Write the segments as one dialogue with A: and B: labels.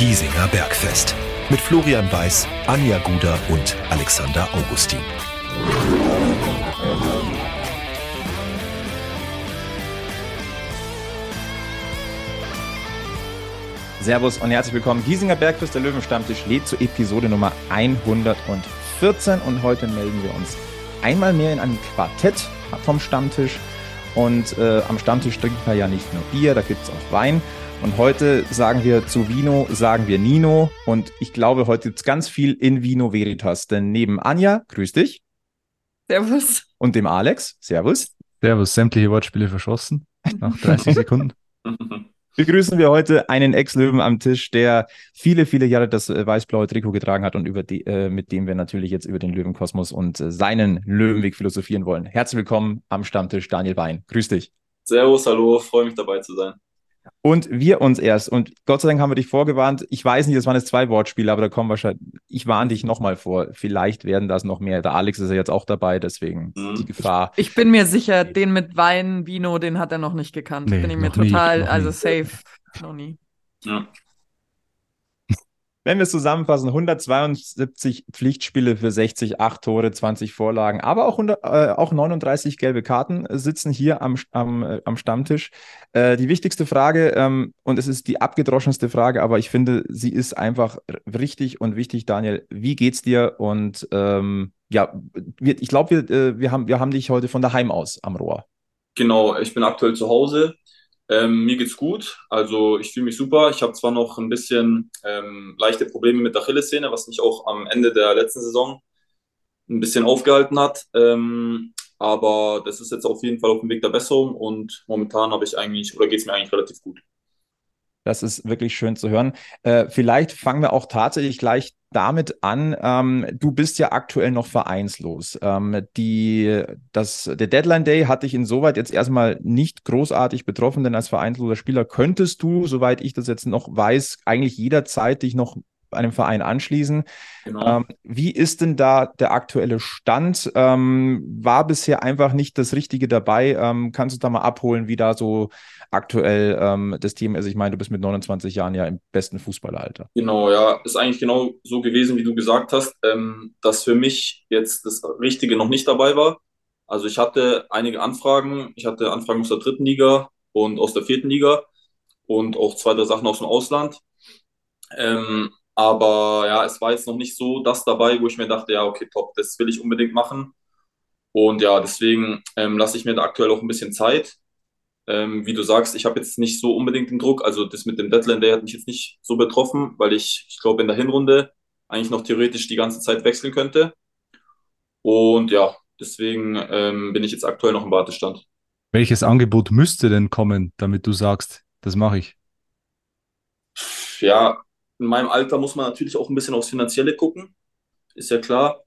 A: Giesinger Bergfest. Mit Florian Weiß, Anja Guder und Alexander Augustin.
B: Servus und herzlich willkommen. Giesinger Bergfest, der Löwenstammtisch, lädt zur Episode Nummer 114 und heute melden wir uns einmal mehr in einem Quartett vom Stammtisch. Und äh, am Stammtisch trinken wir ja nicht nur Bier, da gibt es auch Wein. Und heute sagen wir zu Vino, sagen wir Nino. Und ich glaube, heute gibt es ganz viel in Vino Veritas. Denn neben Anja, grüß dich.
C: Servus.
B: Und dem Alex, Servus.
D: Servus, sämtliche Wortspiele verschossen nach 30 Sekunden.
B: Begrüßen wir heute einen Ex-Löwen am Tisch, der viele, viele Jahre das äh, weiß-blaue Trikot getragen hat und über die, äh, mit dem wir natürlich jetzt über den Löwenkosmos und äh, seinen Löwenweg philosophieren wollen. Herzlich willkommen am Stammtisch, Daniel Wein. Grüß dich.
E: Servus, hallo, freue mich dabei zu sein.
B: Und wir uns erst. Und Gott sei Dank haben wir dich vorgewarnt. Ich weiß nicht, das waren jetzt zwei Wortspiele, aber da kommen wahrscheinlich. Ich warne dich nochmal vor. Vielleicht werden das noch mehr. Der Alex ist ja jetzt auch dabei, deswegen mhm. die Gefahr.
C: Ich, ich, bin mir sicher, den mit Wein, Vino, den hat er noch nicht gekannt. Nee, bin ich mir total, nie, also safe. Noch nie. Ja.
B: Wenn wir es zusammenfassen, 172 Pflichtspiele für 60, 8 Tore, 20 Vorlagen, aber auch, 100, äh, auch 39 gelbe Karten sitzen hier am, am, äh, am Stammtisch. Äh, die wichtigste Frage, ähm, und es ist die abgedroschenste Frage, aber ich finde, sie ist einfach richtig und wichtig, Daniel. Wie geht's dir? Und ähm, ja, wir, ich glaube, wir, äh, wir, haben, wir haben dich heute von daheim aus am Rohr.
E: Genau, ich bin aktuell zu Hause. Ähm, mir geht's gut, also ich fühle mich super. Ich habe zwar noch ein bisschen ähm, leichte Probleme mit der Achillessehne, was mich auch am Ende der letzten Saison ein bisschen aufgehalten hat. Ähm, aber das ist jetzt auf jeden Fall auf dem Weg der Besserung und momentan habe ich eigentlich oder geht's mir eigentlich relativ gut.
B: Das ist wirklich schön zu hören. Äh, vielleicht fangen wir auch tatsächlich gleich damit an. Ähm, du bist ja aktuell noch vereinslos. Ähm, die, das, der Deadline Day hat dich insoweit jetzt erstmal nicht großartig betroffen, denn als vereinsloser Spieler könntest du, soweit ich das jetzt noch weiß, eigentlich jederzeit dich noch einem Verein anschließen. Genau. Ähm, wie ist denn da der aktuelle Stand? Ähm, war bisher einfach nicht das Richtige dabei? Ähm, kannst du da mal abholen, wie da so aktuell ähm, das Team ist? Ich meine, du bist mit 29 Jahren ja im besten Fußballeralter.
E: Genau, ja, ist eigentlich genau so gewesen, wie du gesagt hast, ähm, dass für mich jetzt das Richtige noch nicht dabei war. Also ich hatte einige Anfragen. Ich hatte Anfragen aus der dritten Liga und aus der vierten Liga und auch zwei, drei Sachen aus dem Ausland. Ähm, aber ja, es war jetzt noch nicht so das dabei, wo ich mir dachte, ja, okay, top, das will ich unbedingt machen. Und ja, deswegen ähm, lasse ich mir da aktuell auch ein bisschen Zeit. Ähm, wie du sagst, ich habe jetzt nicht so unbedingt den Druck. Also das mit dem Deadline Day hat mich jetzt nicht so betroffen, weil ich, ich glaube, in der Hinrunde eigentlich noch theoretisch die ganze Zeit wechseln könnte. Und ja, deswegen ähm, bin ich jetzt aktuell noch im Wartestand.
D: Welches Angebot müsste denn kommen, damit du sagst, das mache ich?
E: Ja, in meinem Alter muss man natürlich auch ein bisschen aufs Finanzielle gucken, ist ja klar.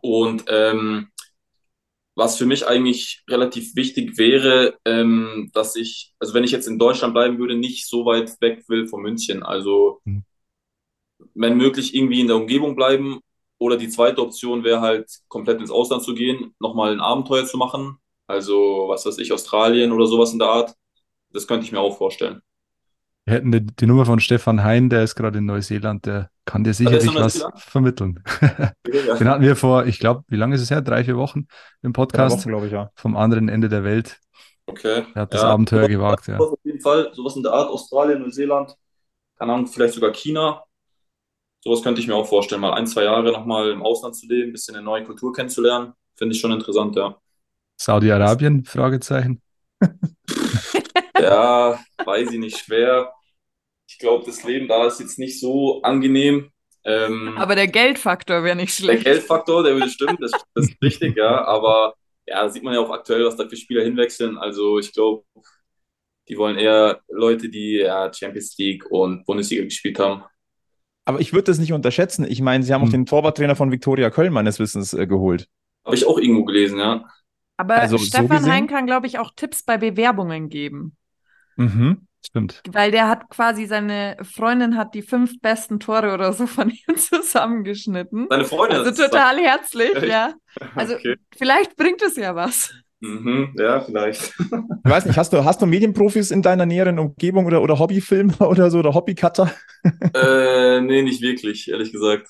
E: Und ähm, was für mich eigentlich relativ wichtig wäre, ähm, dass ich, also wenn ich jetzt in Deutschland bleiben würde, nicht so weit weg will von München. Also mhm. wenn möglich irgendwie in der Umgebung bleiben. Oder die zweite Option wäre halt komplett ins Ausland zu gehen, nochmal ein Abenteuer zu machen. Also was weiß ich, Australien oder sowas in der Art. Das könnte ich mir auch vorstellen.
D: Wir hätten die, die, Nummer von Stefan Hein, der ist gerade in Neuseeland, der kann dir sicherlich was vermitteln. Den hatten wir vor, ich glaube, wie lange ist es her? Drei, vier Wochen im Podcast.
B: glaube ich, ja.
D: Vom anderen Ende der Welt.
E: Okay.
D: Er hat das Abenteuer sowas, gewagt,
E: ja. Auf jeden Fall, sowas in der Art, Australien, Neuseeland, keine Ahnung, vielleicht sogar China. Sowas könnte ich mir auch vorstellen, mal ein, zwei Jahre nochmal im Ausland zu leben, ein bisschen eine neue Kultur kennenzulernen. Finde ich schon interessant, ja.
D: Saudi-Arabien? Fragezeichen.
E: ja, weiß ich nicht, schwer ich glaube, das Leben da ist jetzt nicht so angenehm.
C: Ähm, aber der Geldfaktor wäre nicht schlecht.
E: Der Geldfaktor, der würde stimmen, das, das ist richtig, ja. Aber ja, da sieht man ja auch aktuell, was da für Spieler hinwechseln. Also ich glaube, die wollen eher Leute, die ja Champions League und Bundesliga gespielt haben.
B: Aber ich würde das nicht unterschätzen. Ich meine, sie haben hm. auch den Torwarttrainer von Viktoria Köln meines Wissens äh, geholt.
E: Habe ich auch irgendwo gelesen, ja.
C: Aber also, Stefan so Hein kann, glaube ich, auch Tipps bei Bewerbungen geben.
B: Mhm. Stimmt.
C: Weil der hat quasi seine Freundin hat die fünf besten Tore oder so von ihm zusammengeschnitten.
E: Seine Freundin?
C: Also total herzlich, ja. Also okay. vielleicht bringt es ja was.
E: Mhm, ja, vielleicht.
B: Ich weiß nicht, hast du, hast du Medienprofis in deiner näheren Umgebung oder, oder Hobbyfilmer oder so oder Hobbycutter?
E: äh, nee, nicht wirklich, ehrlich gesagt.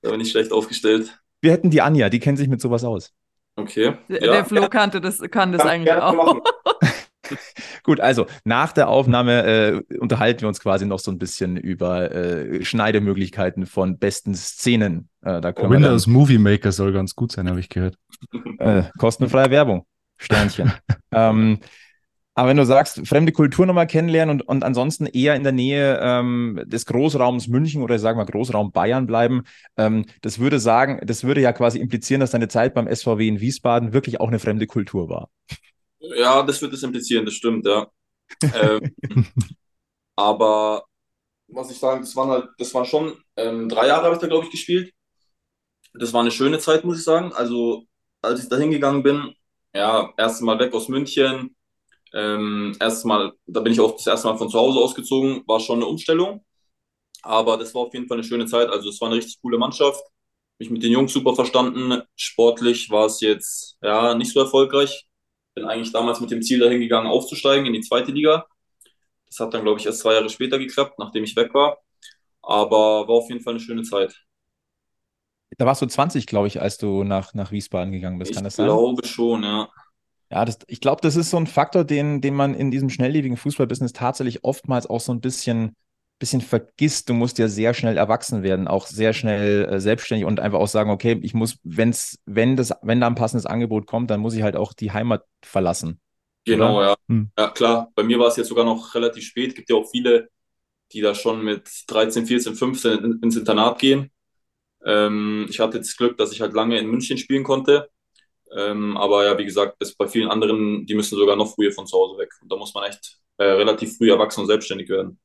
E: Da bin ich schlecht aufgestellt.
B: Wir hätten die Anja, die kennt sich mit sowas aus.
E: Okay.
C: Der, ja. der Flo kannte das, kann das kann eigentlich auch.
B: Gut, also nach der Aufnahme äh, unterhalten wir uns quasi noch so ein bisschen über äh, Schneidemöglichkeiten von besten Szenen. Äh,
D: da Windows dann, Movie Maker soll ganz gut sein, habe ich gehört.
B: Äh, kostenfreie Werbung. Sternchen. ähm, aber wenn du sagst, fremde Kultur nochmal kennenlernen und, und ansonsten eher in der Nähe ähm, des Großraums München oder sagen wir Großraum Bayern bleiben, ähm, das würde sagen, das würde ja quasi implizieren, dass deine Zeit beim SVW in Wiesbaden wirklich auch eine fremde Kultur war.
E: Ja, das würde es implizieren, das stimmt, ja. ähm, aber was ich sagen, das waren halt, das waren schon ähm, drei Jahre habe ich da, glaube ich, gespielt. Das war eine schöne Zeit, muss ich sagen. Also, als ich da hingegangen bin, ja, erstes Mal weg aus München, ähm, erstes Mal, da bin ich auch das erste Mal von zu Hause ausgezogen, war schon eine Umstellung. Aber das war auf jeden Fall eine schöne Zeit. Also, es war eine richtig coole Mannschaft. Mich mit den Jungs super verstanden. Sportlich war es jetzt ja nicht so erfolgreich bin eigentlich damals mit dem Ziel dahin gegangen, aufzusteigen in die zweite Liga. Das hat dann, glaube ich, erst zwei Jahre später geklappt, nachdem ich weg war. Aber war auf jeden Fall eine schöne Zeit.
B: Da warst du 20, glaube ich, als du nach, nach Wiesbaden gegangen bist.
E: Kann ich das sein? Ich glaube schon, ja.
B: Ja, das, ich glaube, das ist so ein Faktor, den, den man in diesem schnelllebigen Fußballbusiness tatsächlich oftmals auch so ein bisschen bisschen vergisst, du musst ja sehr schnell erwachsen werden, auch sehr schnell äh, selbstständig und einfach auch sagen, okay, ich muss, wenn's, wenn das, wenn da ein passendes Angebot kommt, dann muss ich halt auch die Heimat verlassen.
E: Genau, oder? ja. Hm. Ja, klar. Bei mir war es jetzt sogar noch relativ spät. Gibt ja auch viele, die da schon mit 13, 14, 15 ins Internat gehen. Ähm, ich hatte das Glück, dass ich halt lange in München spielen konnte. Ähm, aber ja, wie gesagt, ist bei vielen anderen, die müssen sogar noch früher von zu Hause weg. Und da muss man echt äh, relativ früh erwachsen und selbstständig werden.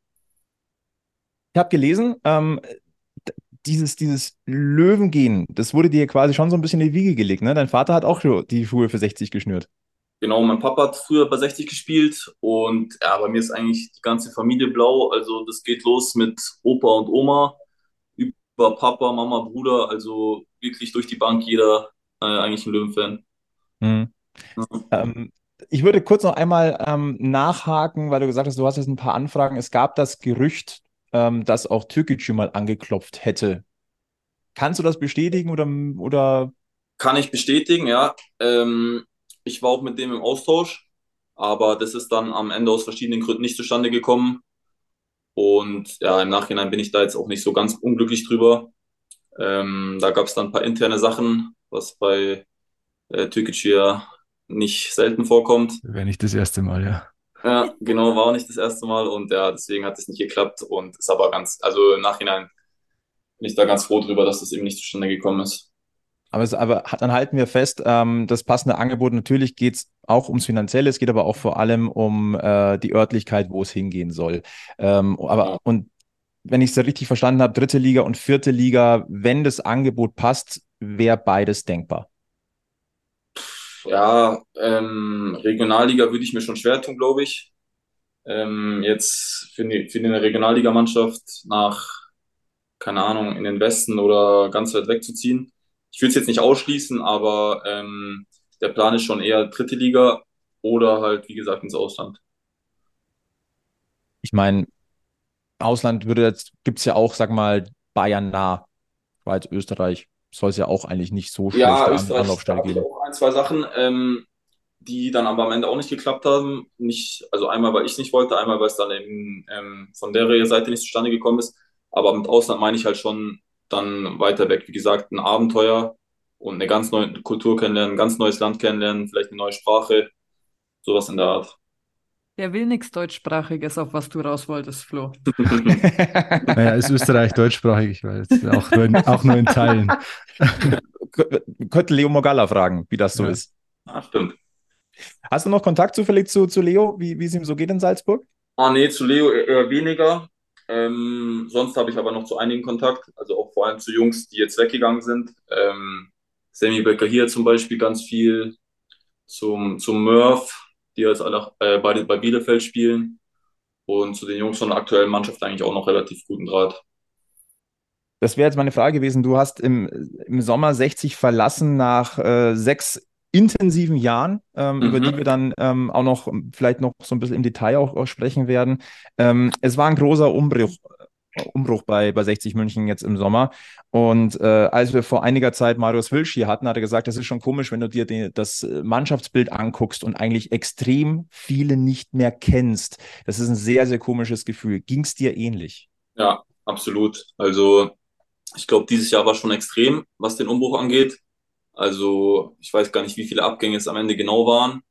B: Ich habe gelesen, ähm, dieses, dieses Löwengehen, das wurde dir quasi schon so ein bisschen in die Wiege gelegt. Ne? Dein Vater hat auch die Schuhe für 60 geschnürt.
E: Genau, mein Papa hat früher bei 60 gespielt und ja, bei mir ist eigentlich die ganze Familie blau. Also das geht los mit Opa und Oma, über Papa, Mama, Bruder, also wirklich durch die Bank jeder äh, eigentlich ein Löwenfan.
B: Mhm. Ja. Ähm, ich würde kurz noch einmal ähm, nachhaken, weil du gesagt hast, du hast jetzt ein paar Anfragen. Es gab das Gerücht, ähm, dass auch Türkgücü mal angeklopft hätte. Kannst du das bestätigen oder, oder?
E: Kann ich bestätigen, ja. Ähm, ich war auch mit dem im Austausch, aber das ist dann am Ende aus verschiedenen Gründen nicht zustande gekommen. Und ja, im Nachhinein bin ich da jetzt auch nicht so ganz unglücklich drüber. Ähm, da gab es dann ein paar interne Sachen, was bei äh, Türkgücü ja nicht selten vorkommt.
D: Wäre nicht das erste Mal, ja.
E: Ja, genau, war auch nicht das erste Mal und ja, deswegen hat es nicht geklappt und ist aber ganz, also im Nachhinein bin ich da ganz froh drüber, dass das eben nicht zustande gekommen ist.
B: Aber, es, aber dann halten wir fest, ähm, das passende Angebot, natürlich geht es auch ums Finanzielle, es geht aber auch vor allem um äh, die Örtlichkeit, wo es hingehen soll. Ähm, aber ja. und wenn ich es richtig verstanden habe, dritte Liga und vierte Liga, wenn das Angebot passt, wäre beides denkbar
E: ja, ähm, Regionalliga würde ich mir schon schwer tun, glaube ich. Ähm, jetzt für, die, eine Regionalligamannschaft nach, keine Ahnung, in den Westen oder ganz weit weg zu ziehen. Ich würde es jetzt nicht ausschließen, aber ähm, der Plan ist schon eher dritte Liga oder halt, wie gesagt, ins Ausland.
B: Ich meine, Ausland würde jetzt, gibt es ja auch, sag mal, Bayern nah, Schweiz, Österreich soll es ja auch eigentlich nicht so schlecht
E: ja, an, Anlaufstelle geben. Auch ein, zwei Sachen, ähm, die dann aber am Ende auch nicht geklappt haben. Nicht, also einmal, weil ich nicht wollte, einmal, weil es dann eben ähm, von der Seite nicht zustande gekommen ist. Aber mit Ausland meine ich halt schon dann weiter weg. Wie gesagt, ein Abenteuer und eine ganz neue Kultur kennenlernen, ein ganz neues Land kennenlernen, vielleicht eine neue Sprache, sowas in der Art.
C: Der will nichts Deutschsprachiges, auf was du raus wolltest, Flo.
D: naja, ist Österreich deutschsprachig, ich weiß. Auch nur in, auch nur in Teilen.
B: Könnte Leo Mogalla fragen, wie das so ja. ist.
E: Ah, stimmt.
B: Hast du noch Kontakt zufällig zu, zu Leo, wie, wie es ihm so geht in Salzburg?
E: Ah, nee, zu Leo eher weniger. Ähm, sonst habe ich aber noch zu einigen Kontakt, also auch vor allem zu Jungs, die jetzt weggegangen sind. Ähm, Sammy Becker hier zum Beispiel ganz viel, zum, zum Murph, die jetzt alle äh, beide bei Bielefeld spielen. Und zu den Jungs von der aktuellen Mannschaft eigentlich auch noch relativ guten Draht.
B: Das wäre jetzt meine Frage gewesen. Du hast im, im Sommer 60 verlassen nach äh, sechs intensiven Jahren, ähm, mhm. über die wir dann ähm, auch noch vielleicht noch so ein bisschen im Detail auch, auch sprechen werden. Ähm, es war ein großer Umbruch, Umbruch bei, bei 60 München jetzt im Sommer. Und äh, als wir vor einiger Zeit Marius Wilsch hier hatten, hat er gesagt, das ist schon komisch, wenn du dir den, das Mannschaftsbild anguckst und eigentlich extrem viele nicht mehr kennst. Das ist ein sehr, sehr komisches Gefühl. Ging es dir ähnlich?
E: Ja, absolut. Also ich glaube, dieses Jahr war schon extrem, was den Umbruch angeht. Also ich weiß gar nicht, wie viele Abgänge es am Ende genau waren,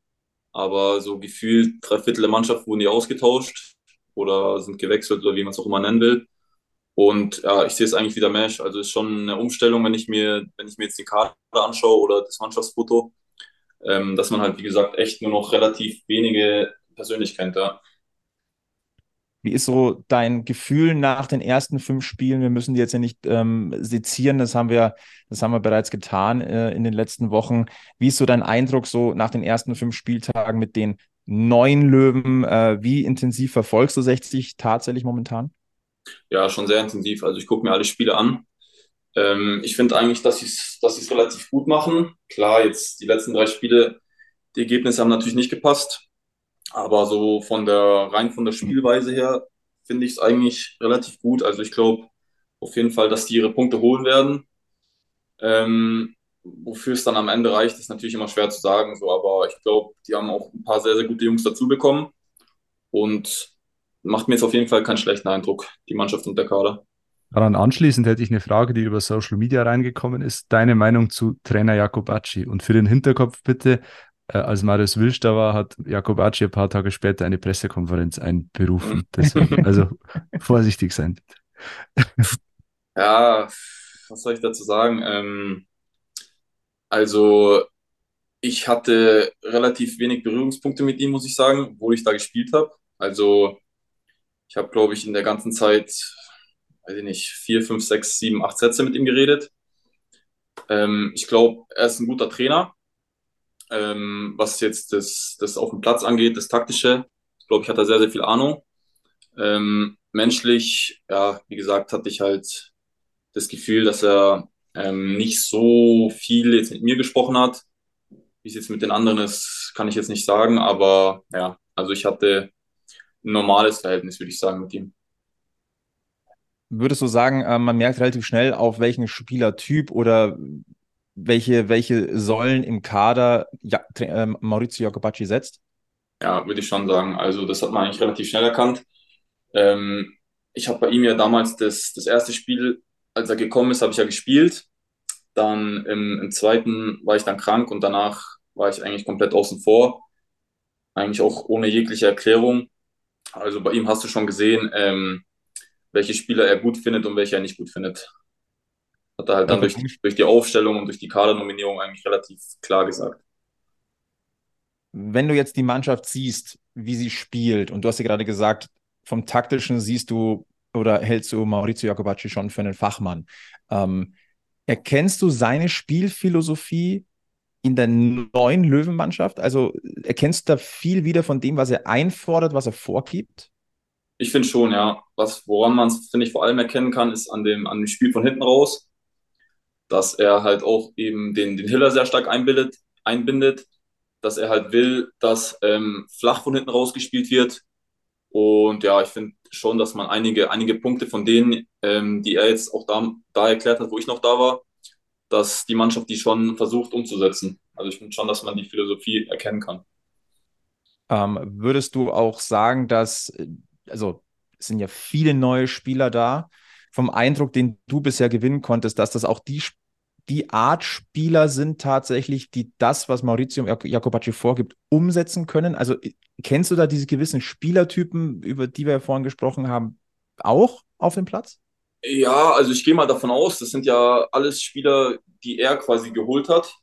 E: aber so gefühlt drei Viertel der Mannschaft wurden ja ausgetauscht oder sind gewechselt oder wie man es auch immer nennen will. Und ja, ich sehe es eigentlich wieder Mesh. Also es ist schon eine Umstellung, wenn ich mir, wenn ich mir jetzt die Karte anschaue oder das Mannschaftsfoto, ähm, dass man halt, wie gesagt, echt nur noch relativ wenige persönlich kennt. Ja.
B: Wie ist so dein Gefühl nach den ersten fünf Spielen? Wir müssen die jetzt ja nicht ähm, sezieren, das haben wir, das haben wir bereits getan äh, in den letzten Wochen. Wie ist so dein Eindruck so nach den ersten fünf Spieltagen mit den neuen Löwen? Äh, wie intensiv verfolgst du 60 tatsächlich momentan?
E: Ja, schon sehr intensiv. Also ich gucke mir alle Spiele an. Ähm, ich finde eigentlich, dass sie es dass relativ gut machen. Klar, jetzt die letzten drei Spiele, die Ergebnisse haben natürlich nicht gepasst. Aber so von der, rein von der Spielweise her finde ich es eigentlich relativ gut. Also ich glaube auf jeden Fall, dass die ihre Punkte holen werden. Ähm, wofür es dann am Ende reicht, ist natürlich immer schwer zu sagen. So, aber ich glaube, die haben auch ein paar sehr, sehr gute Jungs dazu bekommen. Und macht mir jetzt auf jeden Fall keinen schlechten Eindruck, die Mannschaft und der Kader.
D: Daran anschließend hätte ich eine Frage, die über Social Media reingekommen ist. Deine Meinung zu Trainer Jakobacci? Und für den Hinterkopf bitte, äh, als Marius Wilsch da war, hat Jakobacci ein paar Tage später eine Pressekonferenz einberufen. Deswegen, also vorsichtig sein.
E: Ja, was soll ich dazu sagen? Ähm, also ich hatte relativ wenig Berührungspunkte mit ihm, muss ich sagen, wo ich da gespielt habe. Also ich habe, glaube ich, in der ganzen Zeit, weiß ich nicht, vier, fünf, sechs, sieben, acht Sätze mit ihm geredet. Ähm, ich glaube, er ist ein guter Trainer ähm, was jetzt das, das auf dem Platz angeht, das Taktische. Glaube, ich hatte sehr, sehr viel Ahnung. Ähm, menschlich, ja, wie gesagt, hatte ich halt das Gefühl, dass er ähm, nicht so viel jetzt mit mir gesprochen hat. Wie es jetzt mit den anderen ist, kann ich jetzt nicht sagen, aber ja, also ich hatte ein normales Verhältnis, würde ich sagen, mit ihm.
B: Würdest du sagen, äh, man merkt relativ schnell, auf welchen Spielertyp oder welche, welche Säulen im Kader ja, äh, Maurizio Jacobacci setzt?
E: Ja, würde ich schon sagen. Also das hat man eigentlich relativ schnell erkannt. Ähm, ich habe bei ihm ja damals das, das erste Spiel, als er gekommen ist, habe ich ja gespielt. Dann im, im zweiten war ich dann krank und danach war ich eigentlich komplett außen vor. Eigentlich auch ohne jegliche Erklärung. Also bei ihm hast du schon gesehen, ähm, welche Spieler er gut findet und welche er nicht gut findet. Hat er halt dann durch, durch die Aufstellung und durch die Kadernominierung eigentlich relativ klar gesagt.
B: Wenn du jetzt die Mannschaft siehst, wie sie spielt, und du hast ja gerade gesagt, vom Taktischen siehst du oder hältst du Maurizio Jacobacci schon für einen Fachmann. Ähm, erkennst du seine Spielphilosophie in der neuen Löwenmannschaft? Also erkennst du da viel wieder von dem, was er einfordert, was er vorgibt?
E: Ich finde schon, ja. Was, woran man es, finde ich, vor allem erkennen kann, ist an dem, an dem Spiel von hinten raus dass er halt auch eben den, den Hiller sehr stark einbildet, einbindet, dass er halt will, dass ähm, flach von hinten rausgespielt wird. Und ja, ich finde schon, dass man einige, einige Punkte von denen, ähm, die er jetzt auch da, da erklärt hat, wo ich noch da war, dass die Mannschaft die schon versucht umzusetzen. Also ich finde schon, dass man die Philosophie erkennen kann.
B: Ähm, würdest du auch sagen, dass, also es sind ja viele neue Spieler da, vom Eindruck, den du bisher gewinnen konntest, dass das auch die die Art Spieler sind tatsächlich, die das, was Maurizio Jacobacci vorgibt, umsetzen können? Also kennst du da diese gewissen Spielertypen, über die wir ja vorhin gesprochen haben, auch auf dem Platz?
E: Ja, also ich gehe mal davon aus, das sind ja alles Spieler, die er quasi geholt hat.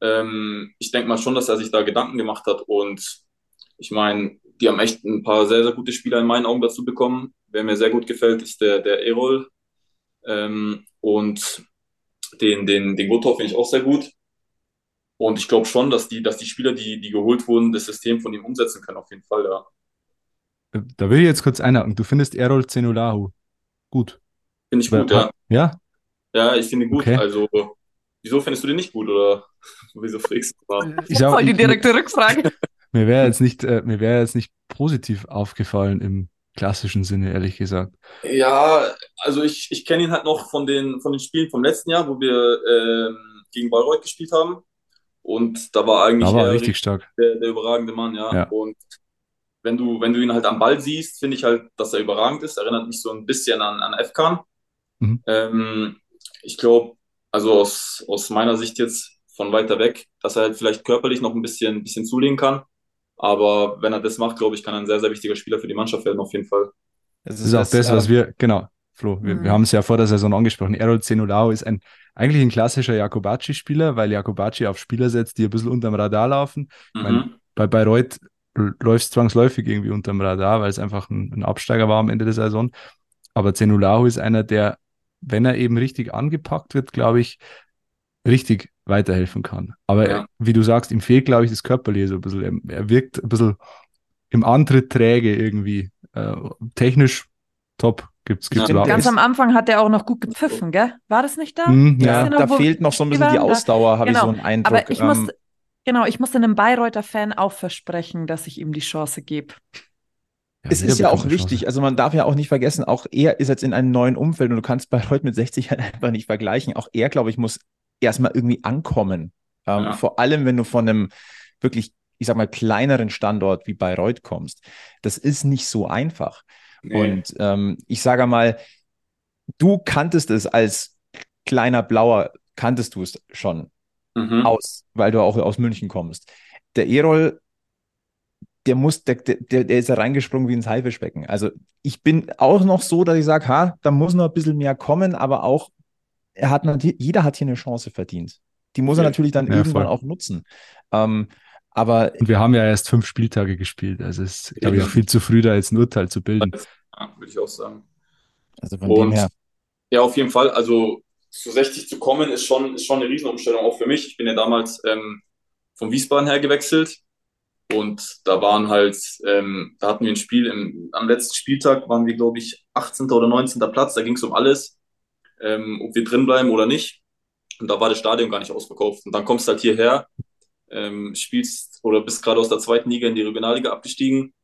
E: Ähm, ich denke mal schon, dass er sich da Gedanken gemacht hat und ich meine, die haben echt ein paar sehr, sehr gute Spieler in meinen Augen dazu bekommen. Wer mir sehr gut gefällt, ist der, der Erol. Ähm, und den, den, den Gotov finde ich auch sehr gut. Und ich glaube schon, dass die, dass die Spieler, die, die geholt wurden, das System von ihm umsetzen können, auf jeden Fall, ja.
D: Da will ich jetzt kurz einhaken. Du findest Errol Zenulahu gut.
E: Finde ich gut, ja.
D: Ja?
E: Ja, ich finde gut. Okay. Also, wieso findest du den nicht gut oder wieso fragst du?
C: Ich voll die direkte Rückfrage.
D: Mir wäre jetzt nicht, äh, mir wäre jetzt nicht positiv aufgefallen im klassischen Sinne, ehrlich gesagt.
E: Ja, also ich, ich kenne ihn halt noch von den, von den Spielen vom letzten Jahr, wo wir ähm, gegen Bayreuth gespielt haben. Und da war eigentlich
D: da war richtig stark.
E: Der, der, überragende Mann, ja. ja. Und wenn du, wenn du ihn halt am Ball siehst, finde ich halt, dass er überragend ist. Erinnert mich so ein bisschen an, an Efkan. Mhm. Ähm, ich glaube, also aus, aus meiner Sicht jetzt von weiter weg, dass er halt vielleicht körperlich noch ein bisschen, ein bisschen zulegen kann. Aber wenn er das macht, glaube ich, kann er ein sehr, sehr wichtiger Spieler für die Mannschaft werden, auf jeden Fall.
D: Das ist, das ist auch das, was wir, genau, Flo, wir, mhm. wir haben es ja vor der Saison angesprochen. Errol Zenolao ist ein eigentlich ein klassischer Jakobacci-Spieler, weil Jakobacci auf Spieler setzt, die ein bisschen unterm Radar laufen. Mhm. Meine, bei Bayreuth läuft es zwangsläufig irgendwie unterm Radar, weil es einfach ein, ein, Absteiger war am Ende der Saison. Aber Zenolao ist einer, der, wenn er eben richtig angepackt wird, glaube ich, richtig weiterhelfen kann. Aber ja. wie du sagst, ihm fehlt, glaube ich, das Körperliche so ein bisschen. Er, er wirkt ein bisschen im Antritt träge irgendwie. Äh, technisch top. Gibt's, gibt's
C: ja, ganz am Anfang hat er auch noch gut gepfiffen, gell? War das nicht da?
B: Mhm, ja, noch, da fehlt noch so ein bisschen die Ausdauer, habe genau. ich so einen Eindruck.
C: Aber ich ähm, muss, genau, ich musste einem Bayreuther Fan auch versprechen, dass ich ihm die Chance gebe.
B: Ja, es ist ja auch wichtig, also man darf ja auch nicht vergessen, auch er ist jetzt in einem neuen Umfeld und du kannst Bayreuth mit 60 halt einfach nicht vergleichen. Auch er, glaube ich, muss erstmal irgendwie ankommen. Ähm, ja. Vor allem, wenn du von einem wirklich, ich sag mal, kleineren Standort wie Bayreuth kommst. Das ist nicht so einfach. Nee. Und ähm, ich sage mal, du kanntest es als kleiner Blauer, kanntest du es schon mhm. aus, weil du auch aus München kommst. Der Erol, der muss, der, der, der ist ja reingesprungen wie ins Haifischbecken. Also ich bin auch noch so, dass ich sage, ha, da muss noch ein bisschen mehr kommen, aber auch er hat jeder hat hier eine Chance verdient. Die muss er natürlich dann ja, irgendwann voll. auch nutzen. Ähm, aber
D: und wir haben ja erst fünf Spieltage gespielt, also es ist, glaube ich, auch viel zu früh, da jetzt ein Urteil zu bilden.
E: Ja, würde ich auch sagen. Also von und, dem her. Ja, auf jeden Fall. Also zu 60 zu kommen, ist schon, ist schon eine Riesenumstellung auch für mich. Ich bin ja damals ähm, von Wiesbaden her gewechselt und da waren halt, ähm, da hatten wir ein Spiel im, am letzten Spieltag, waren wir, glaube ich, 18. oder 19. Platz, da ging es um alles ähm, ob wir drin bleiben oder nicht. Und da war das Stadion gar nicht ausverkauft. Und dann kommst du halt hierher, ähm, spielst oder bist gerade aus der zweiten Liga in die Regionalliga abgestiegen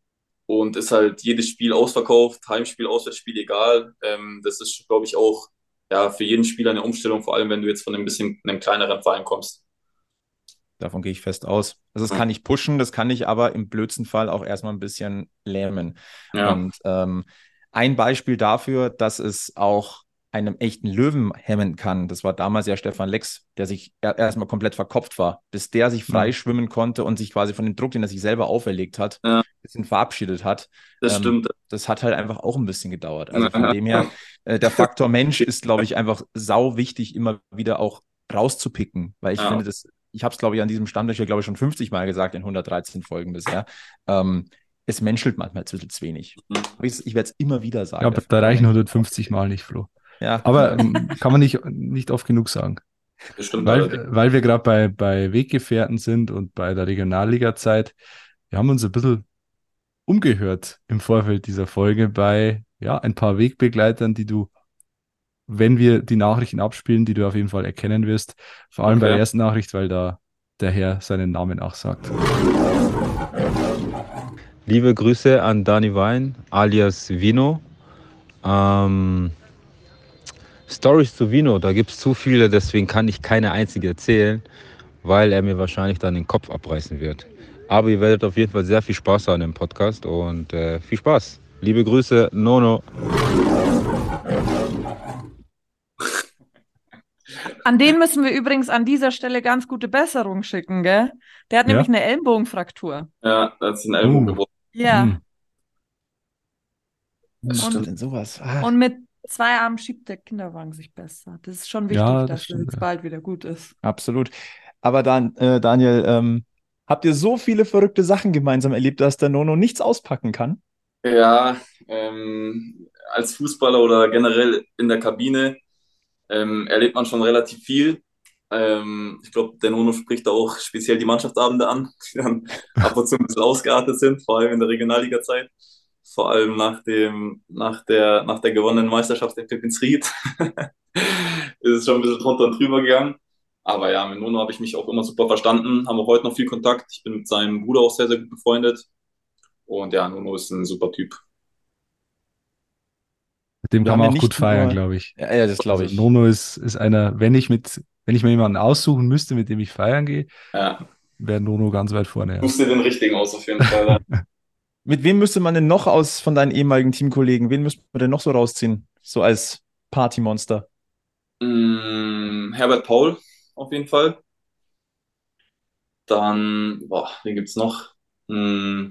E: und ist halt jedes Spiel ausverkauft, Heimspiel, Auswärtsspiel, egal. Ähm, das ist, glaube ich, auch ja, für jeden Spieler eine Umstellung, vor allem wenn du jetzt von ein bisschen einem kleineren Verein kommst.
B: Davon gehe ich fest aus. Also das kann ich pushen, das kann ich aber im blödsten Fall auch erstmal ein bisschen lähmen. Ja. Und ähm, ein Beispiel dafür, dass es auch einem echten Löwen hemmen kann. Das war damals ja Stefan Lex, der sich erstmal komplett verkopft war, bis der sich frei schwimmen konnte und sich quasi von dem Druck, den er sich selber auferlegt hat, ja. ein bisschen verabschiedet hat.
E: Das ähm, stimmt.
B: Das hat halt einfach auch ein bisschen gedauert. Also von dem her, äh, der Faktor Mensch ist, glaube ich, einfach sau wichtig, immer wieder auch rauszupicken, weil ich ja. finde, das, ich habe es, glaube ich, an diesem Standort hier, glaube ich, schon 50 Mal gesagt in 113 Folgen bisher. Ähm, es menschelt manchmal zu wenig. Mhm. Ich, ich werde es immer wieder sagen.
D: Ja, aber da reichen 150 Mal nicht, Flo. Ja. Aber ähm, kann man nicht, nicht oft genug sagen.
E: Bestimmt.
D: Weil, weil wir gerade bei, bei Weggefährten sind und bei der Regionalliga-Zeit. Wir haben uns ein bisschen umgehört im Vorfeld dieser Folge bei ja, ein paar Wegbegleitern, die du, wenn wir die Nachrichten abspielen, die du auf jeden Fall erkennen wirst. Vor allem okay. bei der ersten Nachricht, weil da der Herr seinen Namen auch sagt.
F: Liebe Grüße an Dani Wein alias Vino. Ähm, Stories zu Vino, da gibt es zu viele, deswegen kann ich keine einzige erzählen, weil er mir wahrscheinlich dann den Kopf abreißen wird. Aber ihr werdet auf jeden Fall sehr viel Spaß haben im Podcast und äh, viel Spaß. Liebe Grüße, Nono.
C: An den müssen wir übrigens an dieser Stelle ganz gute Besserung schicken, gell? Der hat ja. nämlich eine Ellenbogenfraktur.
E: Ja, da hat sich ein Ellbogen uh. gebrochen.
C: Ja. Hm.
B: Was stimmt denn sowas?
C: Ah. Und mit zwei Armen schiebt der Kinderwagen sich besser. Das ist schon wichtig, ja, das dass es ja. bald wieder gut ist.
B: Absolut. Aber dann, äh, Daniel, ähm, habt ihr so viele verrückte Sachen gemeinsam erlebt, dass der Nono nichts auspacken kann?
E: Ja, ähm, als Fußballer oder generell in der Kabine ähm, erlebt man schon relativ viel. Ähm, ich glaube, der Nono spricht da auch speziell die Mannschaftsabende an, die dann ab und zu ein bisschen ausgeartet sind, vor allem in der Regionalliga-Zeit vor allem nach dem, nach der, nach der gewonnenen Meisterschaft in Pippins Ried, ist es schon ein bisschen drunter und drüber gegangen. Aber ja, mit Nono habe ich mich auch immer super verstanden, haben auch heute noch viel Kontakt. Ich bin mit seinem Bruder auch sehr, sehr gut befreundet. Und ja, Nono ist ein super Typ.
D: Mit dem kann man auch gut feiern, glaube ich.
B: Ja, ja das glaube also,
D: ich. Nono ist, ist einer, wenn ich mit, wenn ich mir jemanden aussuchen müsste, mit dem ich feiern gehe, ja. wäre Nono ganz weit vorne.
E: Ja. Suchst dir den richtigen aus, auf jeden Fall.
B: mit wem müsste man denn noch aus von deinen ehemaligen Teamkollegen, wen müsste man denn noch so rausziehen? So als Partymonster?
E: Mm, Herbert Paul, auf jeden Fall. Dann, boah, wen gibt's noch? Mm,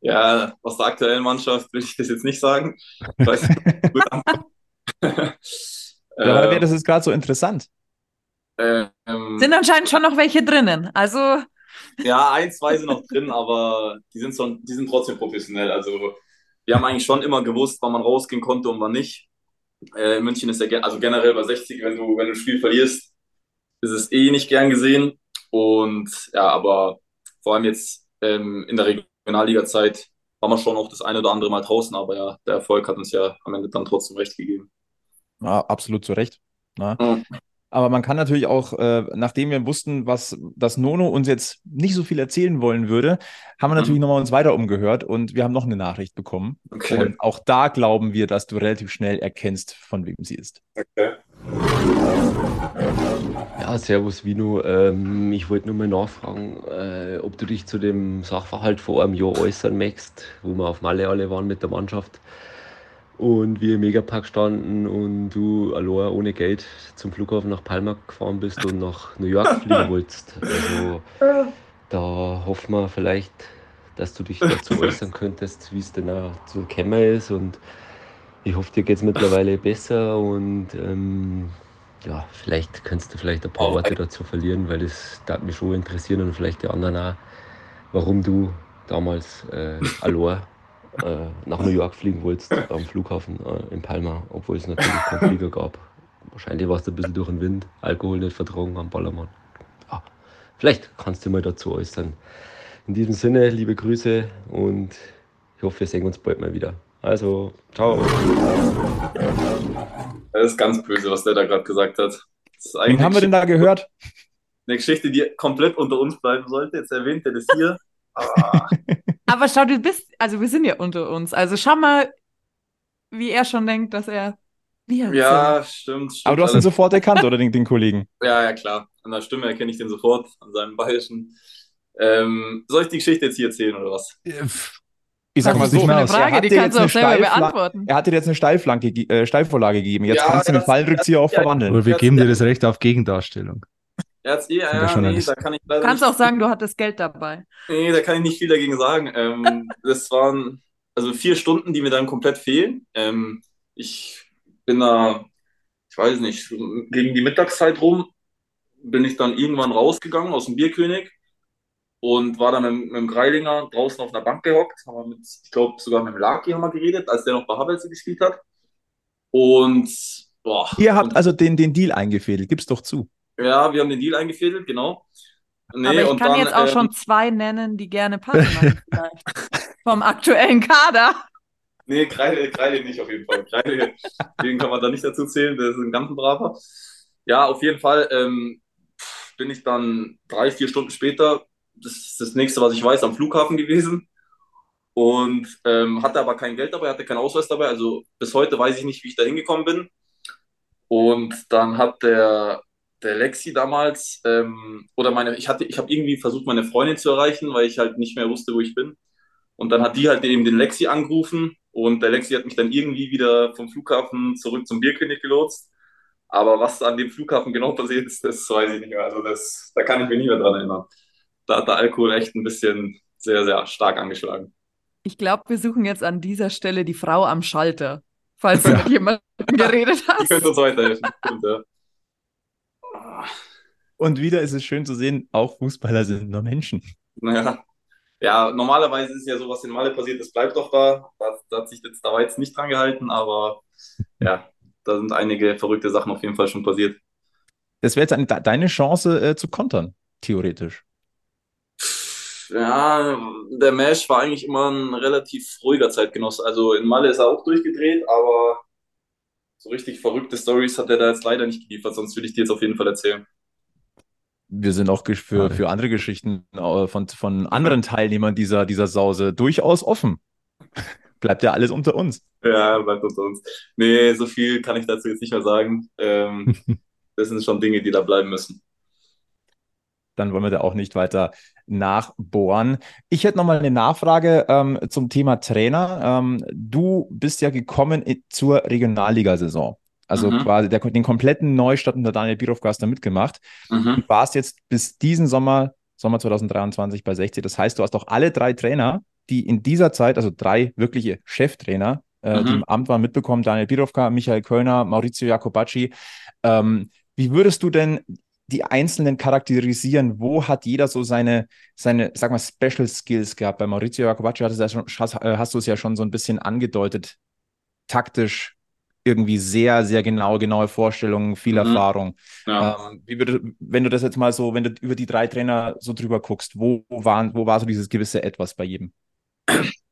E: ja, aus der aktuellen Mannschaft will ich das jetzt nicht sagen. Ich weiß nicht,
B: ja, aber wäre das jetzt gerade so interessant.
C: Ähm, sind anscheinend schon noch welche drinnen. Also.
E: Ja, ein, zwei sind noch drin, aber die sind, schon, die sind trotzdem professionell. Also wir haben eigentlich schon immer gewusst, wann man rausgehen konnte und wann nicht. Äh, in München ist ja also generell bei 60, wenn du, wenn du ein Spiel verlierst, ist es eh nicht gern gesehen. Und ja, aber vor allem jetzt ähm, in der Region Regionalliga-Zeit war man schon auch das eine oder andere Mal draußen, aber ja, der Erfolg hat uns ja am Ende dann trotzdem recht gegeben.
B: Ja, absolut zu Recht. Ne? Mhm. Aber man kann natürlich auch, äh, nachdem wir wussten, was das Nono uns jetzt nicht so viel erzählen wollen würde, haben wir natürlich mhm. nochmal uns weiter umgehört und wir haben noch eine Nachricht bekommen. Okay. Und auch da glauben wir, dass du relativ schnell erkennst, von wem sie ist. Okay.
G: Ja, servus Vino. Ähm, ich wollte nur mal nachfragen, äh, ob du dich zu dem Sachverhalt vor einem Jahr äußern möchtest, wo wir auf Malle alle waren mit der Mannschaft und wir im Megapark standen und du allein ohne Geld zum Flughafen nach Palma gefahren bist und nach New York fliegen wolltest. Also da hoffen wir vielleicht, dass du dich dazu äußern könntest, wie es denn auch zu Kämmer ist und ich hoffe, dir geht es mittlerweile besser und ähm, ja, vielleicht könntest du vielleicht ein paar oh, Worte dazu verlieren, weil das darf mich schon interessieren und vielleicht die anderen auch, warum du damals äh, allein äh, nach New York fliegen wolltest am Flughafen äh, in Palma, obwohl es natürlich keinen Flieger gab. Wahrscheinlich warst du ein bisschen durch den Wind, Alkohol nicht vertragen am Ballermann. Ja, vielleicht kannst du mal dazu äußern. In diesem Sinne, liebe Grüße und ich hoffe, wir sehen uns bald mal wieder. Also, ciao.
E: Das ist ganz böse, was der da gerade gesagt hat.
B: Wen haben wir denn da gehört?
E: Eine Geschichte, die komplett unter uns bleiben sollte. Jetzt erwähnt er das hier.
C: Ah. Aber schau, du bist, also wir sind ja unter uns. Also schau mal, wie er schon denkt, dass er
E: wir Ja, stimmt, stimmt.
B: Aber du hast ihn sofort erkannt, oder den, den Kollegen?
E: Ja, ja, klar. An der Stimme erkenne ich den sofort, an seinem bayerischen. Ähm, soll ich die Geschichte jetzt hier erzählen, oder was?
B: Ich sag mal so, eine Frage, die kannst du auch selber beantworten. Er hat dir jetzt eine Steilflanke, äh, Steilvorlage gegeben. Jetzt ja, kannst du den Fallrückzieher auch verwandeln.
D: Oder wir geben dir das Recht auf Gegendarstellung.
E: Ja, eh, ja, nee, da kann ich
C: leider Du kannst nicht, auch sagen, du hattest Geld dabei.
E: Nee, da kann ich nicht viel dagegen sagen. Ähm, das waren also vier Stunden, die mir dann komplett fehlen. Ähm, ich bin da, ich weiß nicht, gegen die Mittagszeit rum bin ich dann irgendwann rausgegangen aus dem Bierkönig und war dann mit, mit dem Greilinger draußen auf einer Bank gehockt, haben wir mit, ich glaube sogar mit dem Laki haben wir geredet, als der noch bei Havelse gespielt hat. Und
B: boah. Ihr habt und, also den, den Deal eingefädelt, gib's doch zu.
E: Ja, wir haben den Deal eingefädelt, genau.
C: Nee, Aber ich kann dann, jetzt auch ähm, schon zwei nennen, die gerne passen. Vom aktuellen Kader.
E: Nee, Kreide, Kreide nicht auf jeden Fall. Kreide, den kann man da nicht dazu zählen, der ist ein ganz braver. Ja, auf jeden Fall ähm, bin ich dann drei, vier Stunden später das ist das nächste, was ich weiß, am Flughafen gewesen. Und ähm, hatte aber kein Geld dabei, hatte keinen Ausweis dabei. Also bis heute weiß ich nicht, wie ich da hingekommen bin. Und dann hat der, der Lexi damals, ähm, oder meine, ich hatte, ich habe irgendwie versucht, meine Freundin zu erreichen, weil ich halt nicht mehr wusste, wo ich bin. Und dann hat die halt eben den Lexi angerufen und der Lexi hat mich dann irgendwie wieder vom Flughafen zurück zum Bierkönig gelotst. Aber was an dem Flughafen genau passiert ist, das weiß ich nicht mehr. Also das, da kann ich mich nicht mehr dran erinnern da hat der Alkohol echt ein bisschen sehr, sehr stark angeschlagen.
C: Ich glaube, wir suchen jetzt an dieser Stelle die Frau am Schalter, falls du mit jemandem geredet hast. Die
E: könnte uns weiterhelfen.
B: Und wieder ist es schön zu sehen, auch Fußballer sind nur Menschen.
E: Naja. Ja, normalerweise ist ja so, was in Malle passiert, das bleibt doch da. Da, da hat sich jetzt da jetzt nicht dran gehalten, aber ja, da sind einige verrückte Sachen auf jeden Fall schon passiert.
B: Das wäre jetzt eine, deine Chance äh, zu kontern, theoretisch
E: ja, der Mesh war eigentlich immer ein relativ ruhiger Zeitgenosse. Also in Malle ist er auch durchgedreht, aber so richtig verrückte Stories hat er da jetzt leider nicht geliefert, sonst würde ich dir jetzt auf jeden Fall erzählen.
B: wir sind auch für, für andere Geschichten äh, von, von anderen Teilnehmern dieser, dieser Sause durchaus offen. Bleibt ja alles unter uns.
E: Ja, bleibt unter uns. Nee, so viel kann ich dazu jetzt nicht mehr sagen. Ähm, das sind schon Dinge, die da bleiben müssen.
B: Dann wollen wir da auch nicht weiter nachbohren. Ich hätte noch mal eine Nachfrage ähm, zum Thema Trainer. Ähm, du bist ja gekommen zur Regionalligasaison. Also mhm. quasi der, den kompletten Neustart unter Daniel Birovka hast du mitgemacht. Mhm. Du warst jetzt bis diesen Sommer, Sommer 2023 bei 60. Das heißt, du hast auch alle drei Trainer, die in dieser Zeit, also drei wirkliche Cheftrainer, äh, mhm. die im Amt waren, mitbekommen. Daniel Birovka, Michael Kölner, Maurizio Jacobacci. Ähm, wie würdest du denn die Einzelnen charakterisieren? Wo hat jeder so seine, seine, sag mal, Special Skills gehabt? Bei Maurizio Jacobacci hast, hast, äh, hast du es ja schon so ein bisschen angedeutet. Taktisch, irgendwie sehr, sehr genau, genaue Vorstellungen, viel mhm. Erfahrung. Ja. Ähm, wie würde, wenn du das jetzt mal so, wenn du über die drei Trainer so drüber guckst, wo, waren, wo war so dieses gewisse Etwas bei jedem?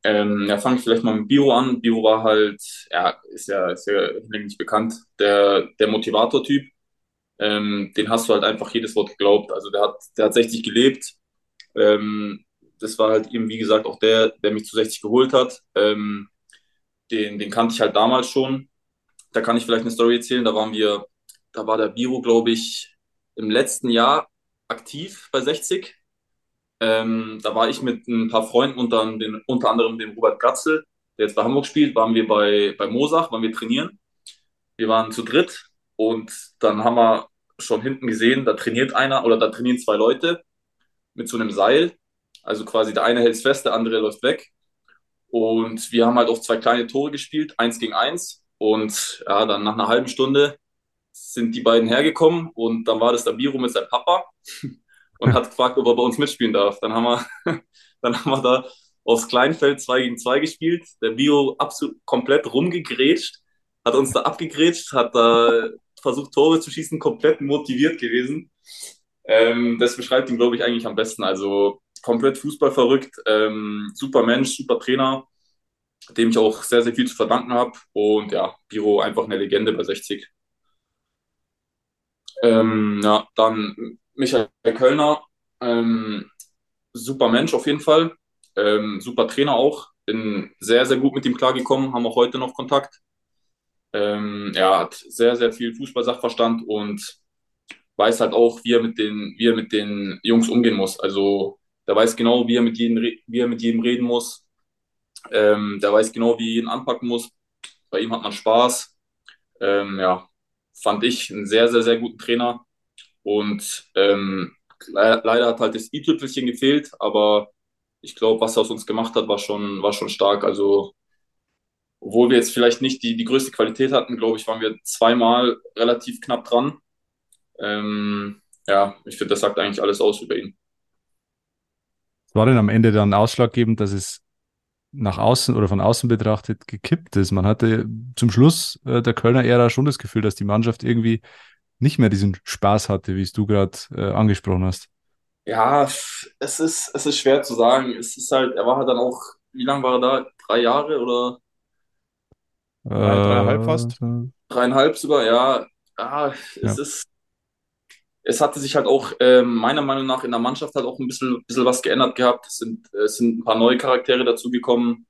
E: Ähm, ja, fange ich vielleicht mal mit Biro an. Biro war halt, ja, ist ja, ist ja hinlänglich bekannt, der, der Motivator-Typ. Ähm, den hast du halt einfach jedes Wort geglaubt. Also der hat, der hat 60 gelebt. Ähm, das war halt eben, wie gesagt, auch der, der mich zu 60 geholt hat. Ähm, den, den kannte ich halt damals schon da kann ich vielleicht eine Story erzählen. Da waren wir, da war der Biro, glaube ich, im letzten Jahr aktiv bei 60. Ähm, da war ich mit ein paar Freunden, unter, den, unter anderem dem Robert Gatzel, der jetzt bei Hamburg spielt, waren wir bei, bei Mosach, waren wir trainieren. Wir waren zu dritt und dann haben wir schon hinten gesehen, da trainiert einer oder da trainieren zwei Leute mit so einem Seil. Also quasi der eine hält es fest, der andere läuft weg. Und wir haben halt auch zwei kleine Tore gespielt, eins gegen eins. Und ja, dann nach einer halben Stunde sind die beiden hergekommen und dann war das der Biro mit seinem Papa und hat gefragt, ob er bei uns mitspielen darf. Dann haben wir, dann haben wir da aufs Kleinfeld 2 gegen 2 gespielt. Der Biro absolut komplett rumgegrätscht, hat uns da abgegrätscht, hat da versucht, Tore zu schießen, komplett motiviert gewesen. Ähm, das beschreibt ihn, glaube ich, eigentlich am besten. Also komplett Fußball verrückt, ähm, super Mensch, super Trainer dem ich auch sehr, sehr viel zu verdanken habe. Und ja, Biro einfach eine Legende bei 60. Ähm, ja, dann Michael Kölner, ähm, super Mensch auf jeden Fall, ähm, super Trainer auch, bin sehr, sehr gut mit ihm klargekommen, haben auch heute noch Kontakt. Ähm, er hat sehr, sehr viel Fußballsachverstand und weiß halt auch, wie er mit den, wie er mit den Jungs umgehen muss. Also der weiß genau, wie er mit jedem, wie er mit jedem reden muss, ähm, der weiß genau, wie ihn anpacken muss. Bei ihm hat man Spaß. Ähm, ja, fand ich einen sehr, sehr, sehr guten Trainer. Und ähm, le leider hat halt das i-Tüpfelchen gefehlt, aber ich glaube, was er aus uns gemacht hat, war schon, war schon stark. Also, obwohl wir jetzt vielleicht nicht die, die größte Qualität hatten, glaube ich, waren wir zweimal relativ knapp dran. Ähm, ja, ich finde, das sagt eigentlich alles aus über ihn.
D: War denn am Ende dann ausschlaggebend, dass es nach außen oder von außen betrachtet gekippt ist. Man hatte zum Schluss äh, der Kölner Ära schon das Gefühl, dass die Mannschaft irgendwie nicht mehr diesen Spaß hatte, wie es du gerade äh, angesprochen hast.
E: Ja, es ist, es ist schwer zu sagen. Es ist halt, er war halt dann auch, wie lange war er da? Drei Jahre oder?
B: Drei, dreieinhalb fast?
E: Äh, dreieinhalb sogar, ja. Ja, es ja. ist, es hatte sich halt auch äh, meiner Meinung nach in der Mannschaft halt auch ein bisschen, bisschen was geändert gehabt. Es sind, es sind ein paar neue Charaktere dazugekommen.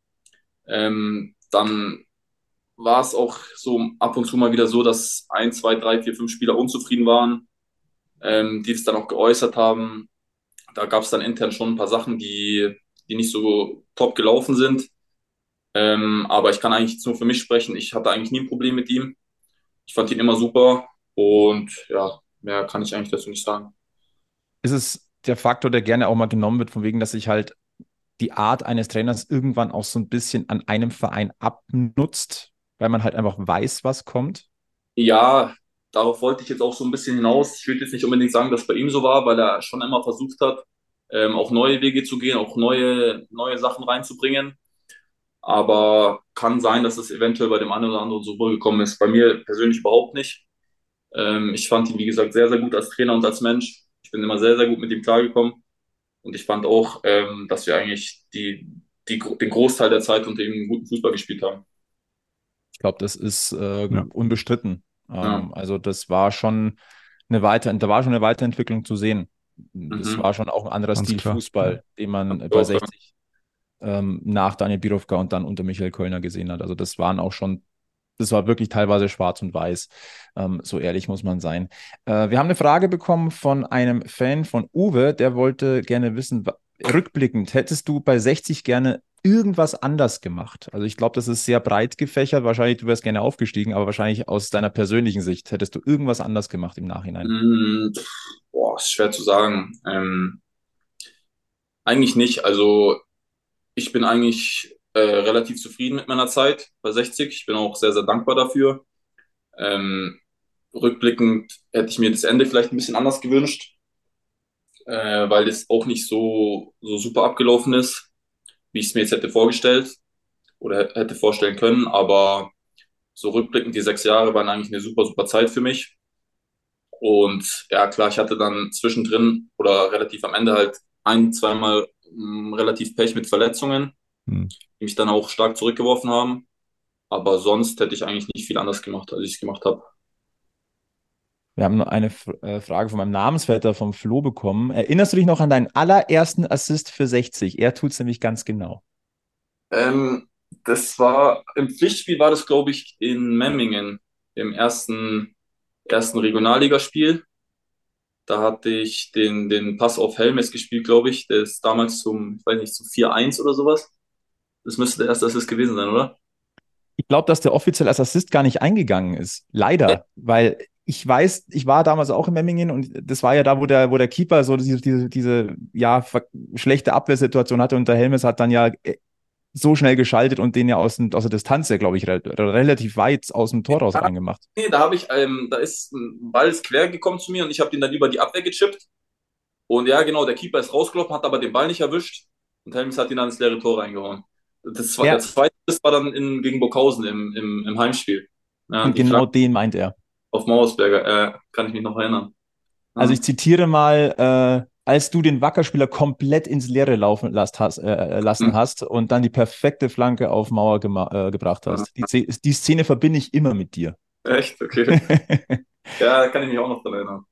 E: Ähm, dann war es auch so ab und zu mal wieder so, dass ein, zwei, drei, vier, fünf Spieler unzufrieden waren, ähm, die es dann auch geäußert haben. Da gab es dann intern schon ein paar Sachen, die, die nicht so top gelaufen sind. Ähm, aber ich kann eigentlich nur für mich sprechen. Ich hatte eigentlich nie ein Problem mit ihm. Ich fand ihn immer super und ja, Mehr kann ich eigentlich dazu nicht sagen.
B: Ist es der Faktor, der gerne auch mal genommen wird, von wegen, dass sich halt die Art eines Trainers irgendwann auch so ein bisschen an einem Verein abnutzt, weil man halt einfach weiß, was kommt?
E: Ja, darauf wollte ich jetzt auch so ein bisschen hinaus. Ich würde jetzt nicht unbedingt sagen, dass bei ihm so war, weil er schon immer versucht hat, ähm, auch neue Wege zu gehen, auch neue, neue Sachen reinzubringen. Aber kann sein, dass es eventuell bei dem einen oder anderen so rübergekommen ist. Bei mir persönlich überhaupt nicht. Ähm, ich fand ihn, wie gesagt, sehr, sehr gut als Trainer und als Mensch. Ich bin immer sehr, sehr gut mit ihm klargekommen. Und ich fand auch, ähm, dass wir eigentlich die, die, den Großteil der Zeit unter ihm guten Fußball gespielt haben.
B: Ich glaube, das ist äh, ja. unbestritten. Ähm, ja. Also das war schon eine Weiter, da war schon eine Weiterentwicklung zu sehen. das mhm. war schon auch ein anderer Ganz Stil klar. Fußball, den man bei 60 ähm, nach Daniel Birovka und dann unter Michael Kölner gesehen hat. Also das waren auch schon, das war wirklich teilweise schwarz und weiß. Ähm, so ehrlich muss man sein. Äh, wir haben eine Frage bekommen von einem Fan von Uwe, der wollte gerne wissen, rückblickend, hättest du bei 60 gerne irgendwas anders gemacht? Also ich glaube, das ist sehr breit gefächert. Wahrscheinlich, du wärst gerne aufgestiegen, aber wahrscheinlich aus deiner persönlichen Sicht hättest du irgendwas anders gemacht im Nachhinein?
E: Mm, boah, ist schwer zu sagen. Ähm, eigentlich nicht. Also ich bin eigentlich äh, relativ zufrieden mit meiner Zeit bei 60. Ich bin auch sehr, sehr dankbar dafür. Ähm, rückblickend hätte ich mir das Ende vielleicht ein bisschen anders gewünscht, äh, weil es auch nicht so, so super abgelaufen ist, wie ich es mir jetzt hätte vorgestellt oder hätte vorstellen können. Aber so rückblickend, die sechs Jahre waren eigentlich eine super, super Zeit für mich. Und ja, klar, ich hatte dann zwischendrin oder relativ am Ende halt ein, zweimal mh, relativ Pech mit Verletzungen, hm. die mich dann auch stark zurückgeworfen haben. Aber sonst hätte ich eigentlich nicht viel anders gemacht, als ich es gemacht habe.
B: Wir haben noch eine äh, Frage von meinem Namensvetter vom Flo bekommen. Erinnerst du dich noch an deinen allerersten Assist für 60? Er tut es nämlich ganz genau.
E: Ähm, das war im Pflichtspiel war das, glaube ich, in Memmingen im ersten, ersten Regionalligaspiel. Da hatte ich den, den Pass auf Helmes gespielt, glaube ich. Der ist damals zum, ich weiß nicht, zum 4-1 oder sowas. Das müsste der erste Assist gewesen sein, oder?
B: Ich glaube, dass der offiziell als Assist gar nicht eingegangen ist. Leider, ja. weil ich weiß, ich war damals auch in Memmingen und das war ja da, wo der, wo der Keeper so diese, diese, diese ja, schlechte Abwehrsituation hatte und der Helmes hat dann ja äh, so schnell geschaltet und den ja aus, aus der Distanz ja, glaube ich, re relativ weit aus dem Tor raus ja, reingemacht.
E: Nee, da habe ich, ähm, da ist ein Ball quer gekommen zu mir und ich habe den dann über die Abwehr gechippt. Und ja, genau, der Keeper ist rausgelaufen, hat aber den Ball nicht erwischt und Helms hat ihn dann ins leere Tor reingehauen. Das war, ja. Der zweite das war dann in, gegen Burghausen im, im, im Heimspiel.
B: Ja, und genau Flanke den meint er.
E: Auf Mauersberger, äh, kann ich mich noch erinnern.
B: Also ich zitiere mal, äh, als du den Wackerspieler komplett ins Leere laufen last, hast, äh, äh, lassen mhm. hast und dann die perfekte Flanke auf Mauer äh, gebracht hast. Mhm. Die, die, Szene verbinde ich immer mit dir.
E: Echt? Okay. ja, kann ich mich auch noch daran erinnern.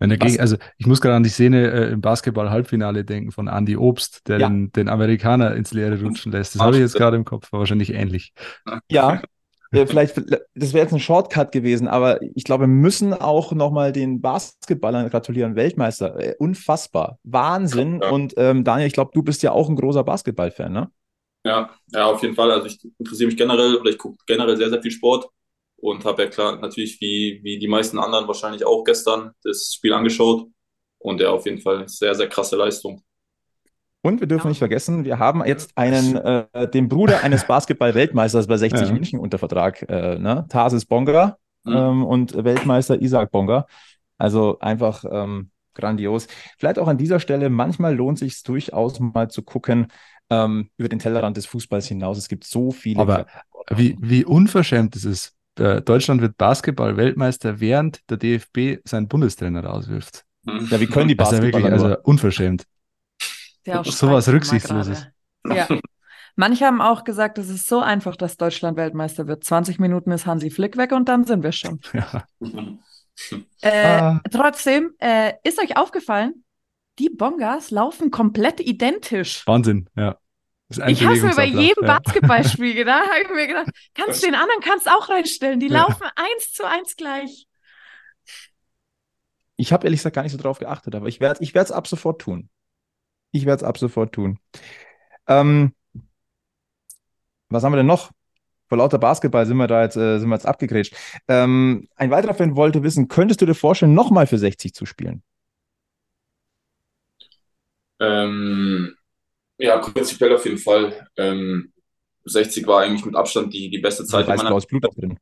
D: Wenn dagegen, also ich muss gerade an die Szene äh, im Basketball-Halbfinale denken von Andy Obst, der ja. den, den Amerikaner ins Leere rutschen lässt. Das habe ich jetzt gerade im Kopf, war wahrscheinlich ähnlich.
B: Ja, ja, vielleicht, das wäre jetzt ein Shortcut gewesen, aber ich glaube, wir müssen auch nochmal den Basketballern gratulieren. Weltmeister, äh, unfassbar. Wahnsinn. Ja. Und ähm, Daniel, ich glaube, du bist ja auch ein großer Basketball-Fan, ne?
E: Ja, ja, auf jeden Fall. Also ich interessiere mich generell oder ich gucke generell sehr, sehr viel Sport und habe ja klar natürlich wie, wie die meisten anderen wahrscheinlich auch gestern das Spiel angeschaut. Und ja, auf jeden Fall sehr, sehr krasse Leistung.
B: Und wir dürfen ja. nicht vergessen, wir haben jetzt einen, äh, den Bruder eines Basketball-Weltmeisters bei 60 ja. München unter Vertrag, äh, ne? Tarsis Bonga mhm. ähm, und Weltmeister Isaac Bonga. Also einfach ähm, grandios. Vielleicht auch an dieser Stelle, manchmal lohnt sich durchaus mal zu gucken ähm, über den Tellerrand des Fußballs hinaus. Es gibt so viele.
D: Aber wie, wie unverschämt ist es? Deutschland wird Basketball-Weltmeister, während der DFB seinen Bundestrainer rauswirft.
B: Ja, wie können die Basketballer
D: also, wirklich, also unverschämt der auch sowas Rücksichtsloses.
C: Ja. Manche haben auch gesagt, es ist so einfach, dass Deutschland Weltmeister wird. 20 Minuten ist Hansi Flick weg und dann sind wir schon. Ja. Äh, ah. Trotzdem, äh, ist euch aufgefallen, die Bongas laufen komplett identisch.
D: Wahnsinn, ja.
C: Ich habe mir bei jedem ja. Basketballspiel gedacht, habe ich mir gedacht, kannst den anderen kannst auch reinstellen. Die ja. laufen eins zu eins gleich.
B: Ich habe ehrlich gesagt gar nicht so drauf geachtet, aber ich werde es ab sofort tun. Ich werde es ab sofort tun. Ähm, was haben wir denn noch? Vor lauter Basketball sind wir da jetzt, äh, sind wir jetzt abgegrätscht. Ähm, ein weiterer Fan wollte wissen, könntest du dir vorstellen, nochmal für 60 zu spielen?
E: Ähm, ja, prinzipiell auf jeden Fall. Ähm, 60 war eigentlich mit Abstand die, die beste Zeit.
B: Weiß-blaues Blut da drin.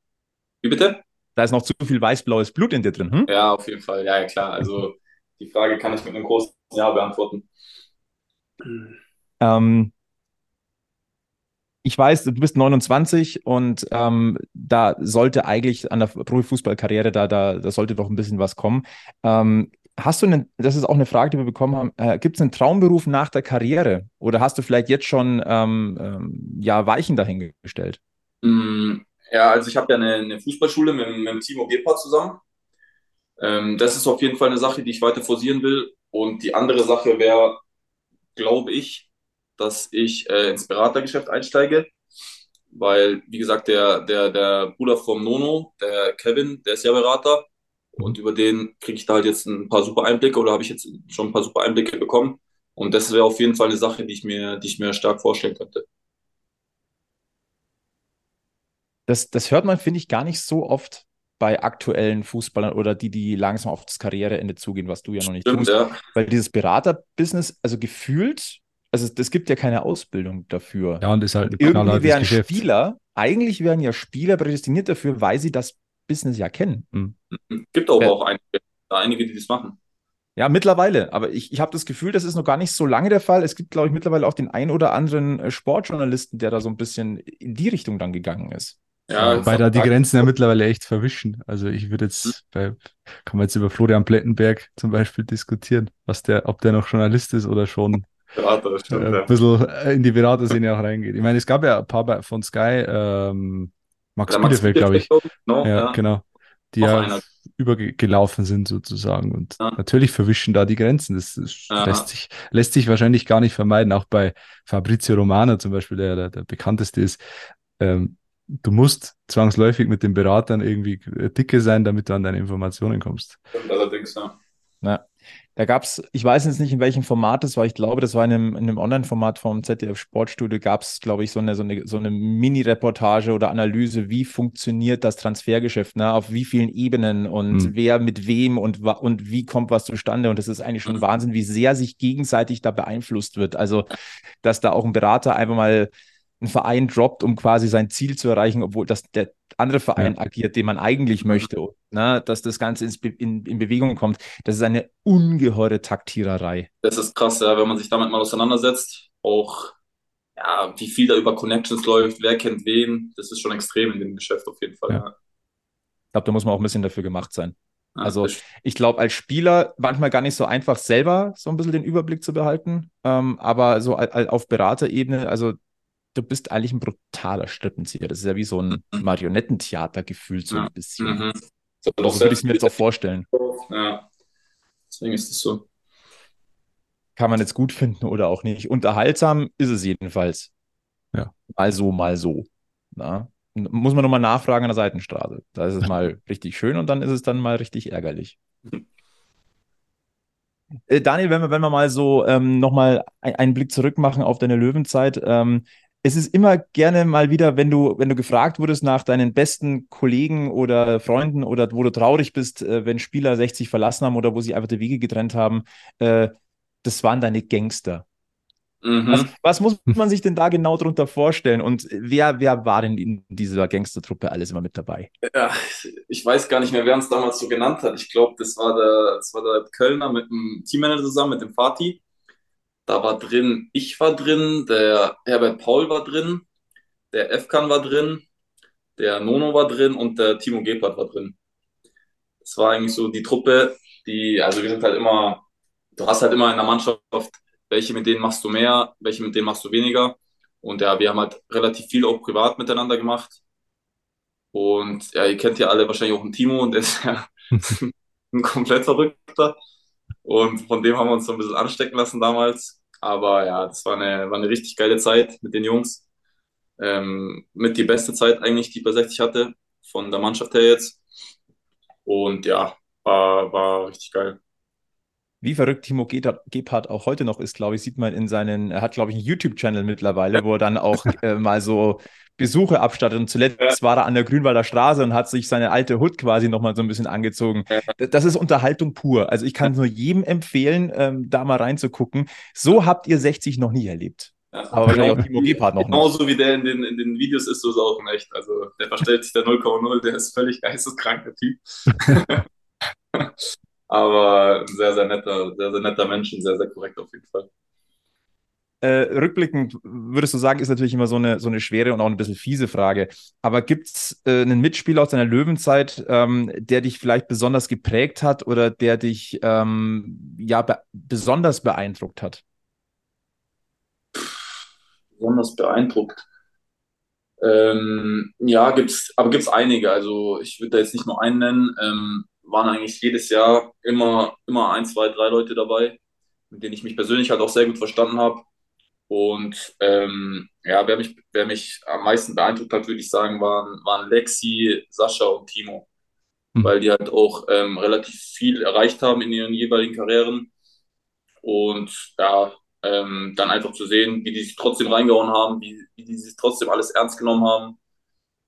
E: Wie bitte?
B: Da ist noch zu viel weiß-blaues Blut in dir drin. Hm?
E: Ja, auf jeden Fall. Ja, ja, klar. Also die Frage kann ich mit einem großen Ja beantworten.
B: Ähm, ich weiß, du bist 29 und ähm, da sollte eigentlich an der Profifußballkarriere, da, da, da sollte doch ein bisschen was kommen. Ähm, hast du einen, das ist auch eine Frage, die wir bekommen haben, äh, gibt es einen Traumberuf nach der Karriere oder hast du vielleicht jetzt schon ähm, ähm ja, Weichen dahingestellt?
E: Mm, ja, also ich habe ja eine, eine, Fußballschule mit, mit dem Timo Gebhardt zusammen Ähm, das ist auf jeden Fall eine Sache, die ich weiter forcieren will. Und die andere Sache wäre, glaube ich, dass ich äh, ins Beratergeschäft einsteige. Weil, wie gesagt, der, der, der Bruder vom Nono, der Kevin, der ist ja Berater. Und über den kriege ich da halt jetzt ein paar super Einblicke oder habe ich jetzt schon ein paar super Einblicke bekommen. Und das wäre auf jeden Fall eine Sache, die ich mir, die ich mir stark vorstellen könnte.
B: Das, das hört man, finde ich, gar nicht so oft bei aktuellen Fußballern oder die, die langsam auf das Karriereende zugehen, was du ja noch nicht
E: Stimmt,
B: tust.
E: ja.
B: Weil dieses Beraterbusiness, also gefühlt, also es gibt ja keine Ausbildung dafür.
D: Ja, und ist halt ein
B: Irgendwie wären
D: Geschäft.
B: Spieler, eigentlich wären ja Spieler prädestiniert dafür, weil sie das Business ja kennen.
E: Gibt aber
B: Ja.
E: auch einige, einige, die das machen.
B: Ja, mittlerweile. Aber ich, ich habe das Gefühl, das ist noch gar nicht so lange der Fall. Es gibt, glaube ich, mittlerweile auch den ein oder anderen äh, Sportjournalisten, der da so ein bisschen in die Richtung dann gegangen ist.
E: Ja,
D: Weil da die
E: Vertrag-
D: Grenzen ja mittlerweile echt verwischen. Also ich würde jetzt, bei, kann man jetzt über Florian Plettenberg zum Beispiel diskutieren, was der, ob der noch Journalist ist oder schon
E: Berater, das
D: äh,
E: stimmt,
D: ein bisschen in die Beraterszene auch reingeht. Ich meine, es gab ja ein paar von Sky, ähm, Max
E: Der Max
D: Bielefeld, glaube ich.
E: Genau,
D: Ja,
E: ja.
D: genau. Die
E: Auch
D: ja
E: einer.
D: übergelaufen sind sozusagen. Und
E: Ja.
D: natürlich verwischen da die Grenzen. Das, das lässt, sich, lässt sich wahrscheinlich gar nicht vermeiden. Auch bei Fabrizio Romano zum Beispiel, der der, der bekannteste ist. Ähm, du musst zwangsläufig mit den Beratern irgendwie dicke sein, damit du an deine Informationen kommst.
E: Allerdings, ja.
B: Ja. Da gab es, ich weiß jetzt nicht, in welchem Format das war. Ich glaube, das war in einem, in einem Online-Format vom ZDF Sportstudio, gab es, glaube ich, so eine, so eine, so eine Mini-Reportage oder Analyse, wie funktioniert das Transfergeschäft, ne? auf wie vielen Ebenen und
D: Mhm.
B: wer mit wem und, und wie kommt was zustande. Und das ist eigentlich schon
E: Mhm.
B: Wahnsinn, wie sehr sich gegenseitig da beeinflusst wird. Also, dass da auch ein Berater einfach mal einen Verein droppt, um quasi sein Ziel zu erreichen, obwohl das der andere Verein agiert, den man eigentlich möchte, ne? dass das Ganze ins Be in, in Bewegung kommt. Das ist eine ungeheure Taktiererei.
E: Das ist krass, ja, wenn man sich damit mal auseinandersetzt. Auch, ja, wie viel da über Connections läuft, wer kennt wen. Das ist schon extrem in dem Geschäft auf jeden Fall.
B: Ja.
E: Ja.
B: Ich glaube, da muss man auch ein bisschen dafür gemacht sein.
E: Ja,
B: Also ich glaube, als Spieler manchmal gar nicht so einfach selber so ein bisschen den Überblick zu behalten, ähm, aber so auf Beraterebene, also du bist eigentlich ein brutaler Strippenzieher. Das ist ja wie so ein Marionettentheater gefühlt so
E: Ja.
B: ein bisschen.
E: Mhm. So,
B: So würde ich es mir jetzt auch vorstellen.
E: Ja. Deswegen ist es so.
B: Kann man jetzt gut finden oder auch nicht. Unterhaltsam ist es jedenfalls.
D: Ja.
B: Mal so, mal so. Na? Muss man nochmal nachfragen an der Seitenstraße. Da ist es mal richtig schön und dann ist es dann mal richtig ärgerlich. Äh, Daniel, wenn wir, wenn wir mal so ähm, nochmal ein, einen Blick zurück machen auf deine Löwenzeit, ähm, es ist immer gerne mal wieder, wenn du, wenn du gefragt wurdest nach deinen besten Kollegen oder Freunden oder wo du traurig bist, äh, wenn Spieler 60 verlassen haben oder wo sie einfach die Wege getrennt haben, äh, das waren deine Gangster.
E: Mhm.
B: Was, was muss man sich denn da genau drunter vorstellen? Und wer, wer war denn in dieser Gangstertruppe alles immer mit dabei?
E: Ja, ich weiß gar nicht mehr, wer uns damals so genannt hat. Ich glaube, das war der, das war der Kölner mit dem Teammanager zusammen, mit dem Fatih. Da war drin, ich war drin, der Herbert Paul war drin, der Efkan war drin, der Nono war drin und der Timo Gebhardt war drin. Das war eigentlich so die Truppe, die, also wir sind halt immer, du hast halt immer in der Mannschaft, welche mit denen machst du mehr, welche mit denen machst du weniger. Und ja, wir haben halt relativ viel auch privat miteinander gemacht. Und ja, ihr kennt ja alle wahrscheinlich auch einen Timo und der ist ja ein komplett Verrückter. Und von dem haben wir uns so ein bisschen anstecken lassen damals. Aber ja, das war eine, war eine richtig geile Zeit mit den Jungs. Ähm, mit die beste Zeit eigentlich, die ich bei 60 hatte, von der Mannschaft her jetzt. Und ja, war, war richtig geil.
B: Wie verrückt Timo Gebhardt auch heute noch ist, glaube ich, sieht man in seinen, er hat, glaube ich, einen YouTube-Channel mittlerweile, wo er dann auch äh, mal so Besuche abstattet. Und zuletzt war er an der Grünwalder Straße und hat sich seine alte Hut quasi nochmal so ein bisschen angezogen. Das ist Unterhaltung pur. Also ich kann es nur jedem empfehlen, ähm, da mal reinzugucken. So habt ihr 60 noch nie erlebt.
E: Ja.
B: Aber wahrscheinlich auch Timo Gebhardt noch nicht.
E: Genauso wie der in den, in den Videos ist, so ist auch echt. Also der verstellt sich der 0,0, der ist völlig geisteskranker Typ. Aber ein sehr, sehr netter, sehr, sehr netter Mensch und sehr, sehr korrekt auf jeden Fall.
B: Äh, rückblickend würdest du sagen, ist natürlich immer so eine, so eine schwere und auch ein bisschen fiese Frage. Aber gibt es äh, einen Mitspieler aus deiner Löwenzeit, ähm, der dich vielleicht besonders geprägt hat oder der dich ähm, ja be besonders beeindruckt hat?
E: besonders beeindruckt. Ähm, ja, gibt's, aber gibt's einige. Also ich würde da jetzt nicht nur einen nennen. Waren eigentlich jedes Jahr immer, immer ein, zwei, drei Leute dabei, mit denen ich mich persönlich halt auch sehr gut verstanden habe. Und ähm, ja, wer mich, wer mich am meisten beeindruckt hat, würde ich sagen, waren, waren Lexi, Sascha und Timo. Mhm. Weil die halt auch ähm, relativ viel erreicht haben in ihren jeweiligen Karrieren. Und ja, ähm, dann einfach zu sehen, wie die sich trotzdem reingehauen haben, wie, wie die sich trotzdem alles ernst genommen haben.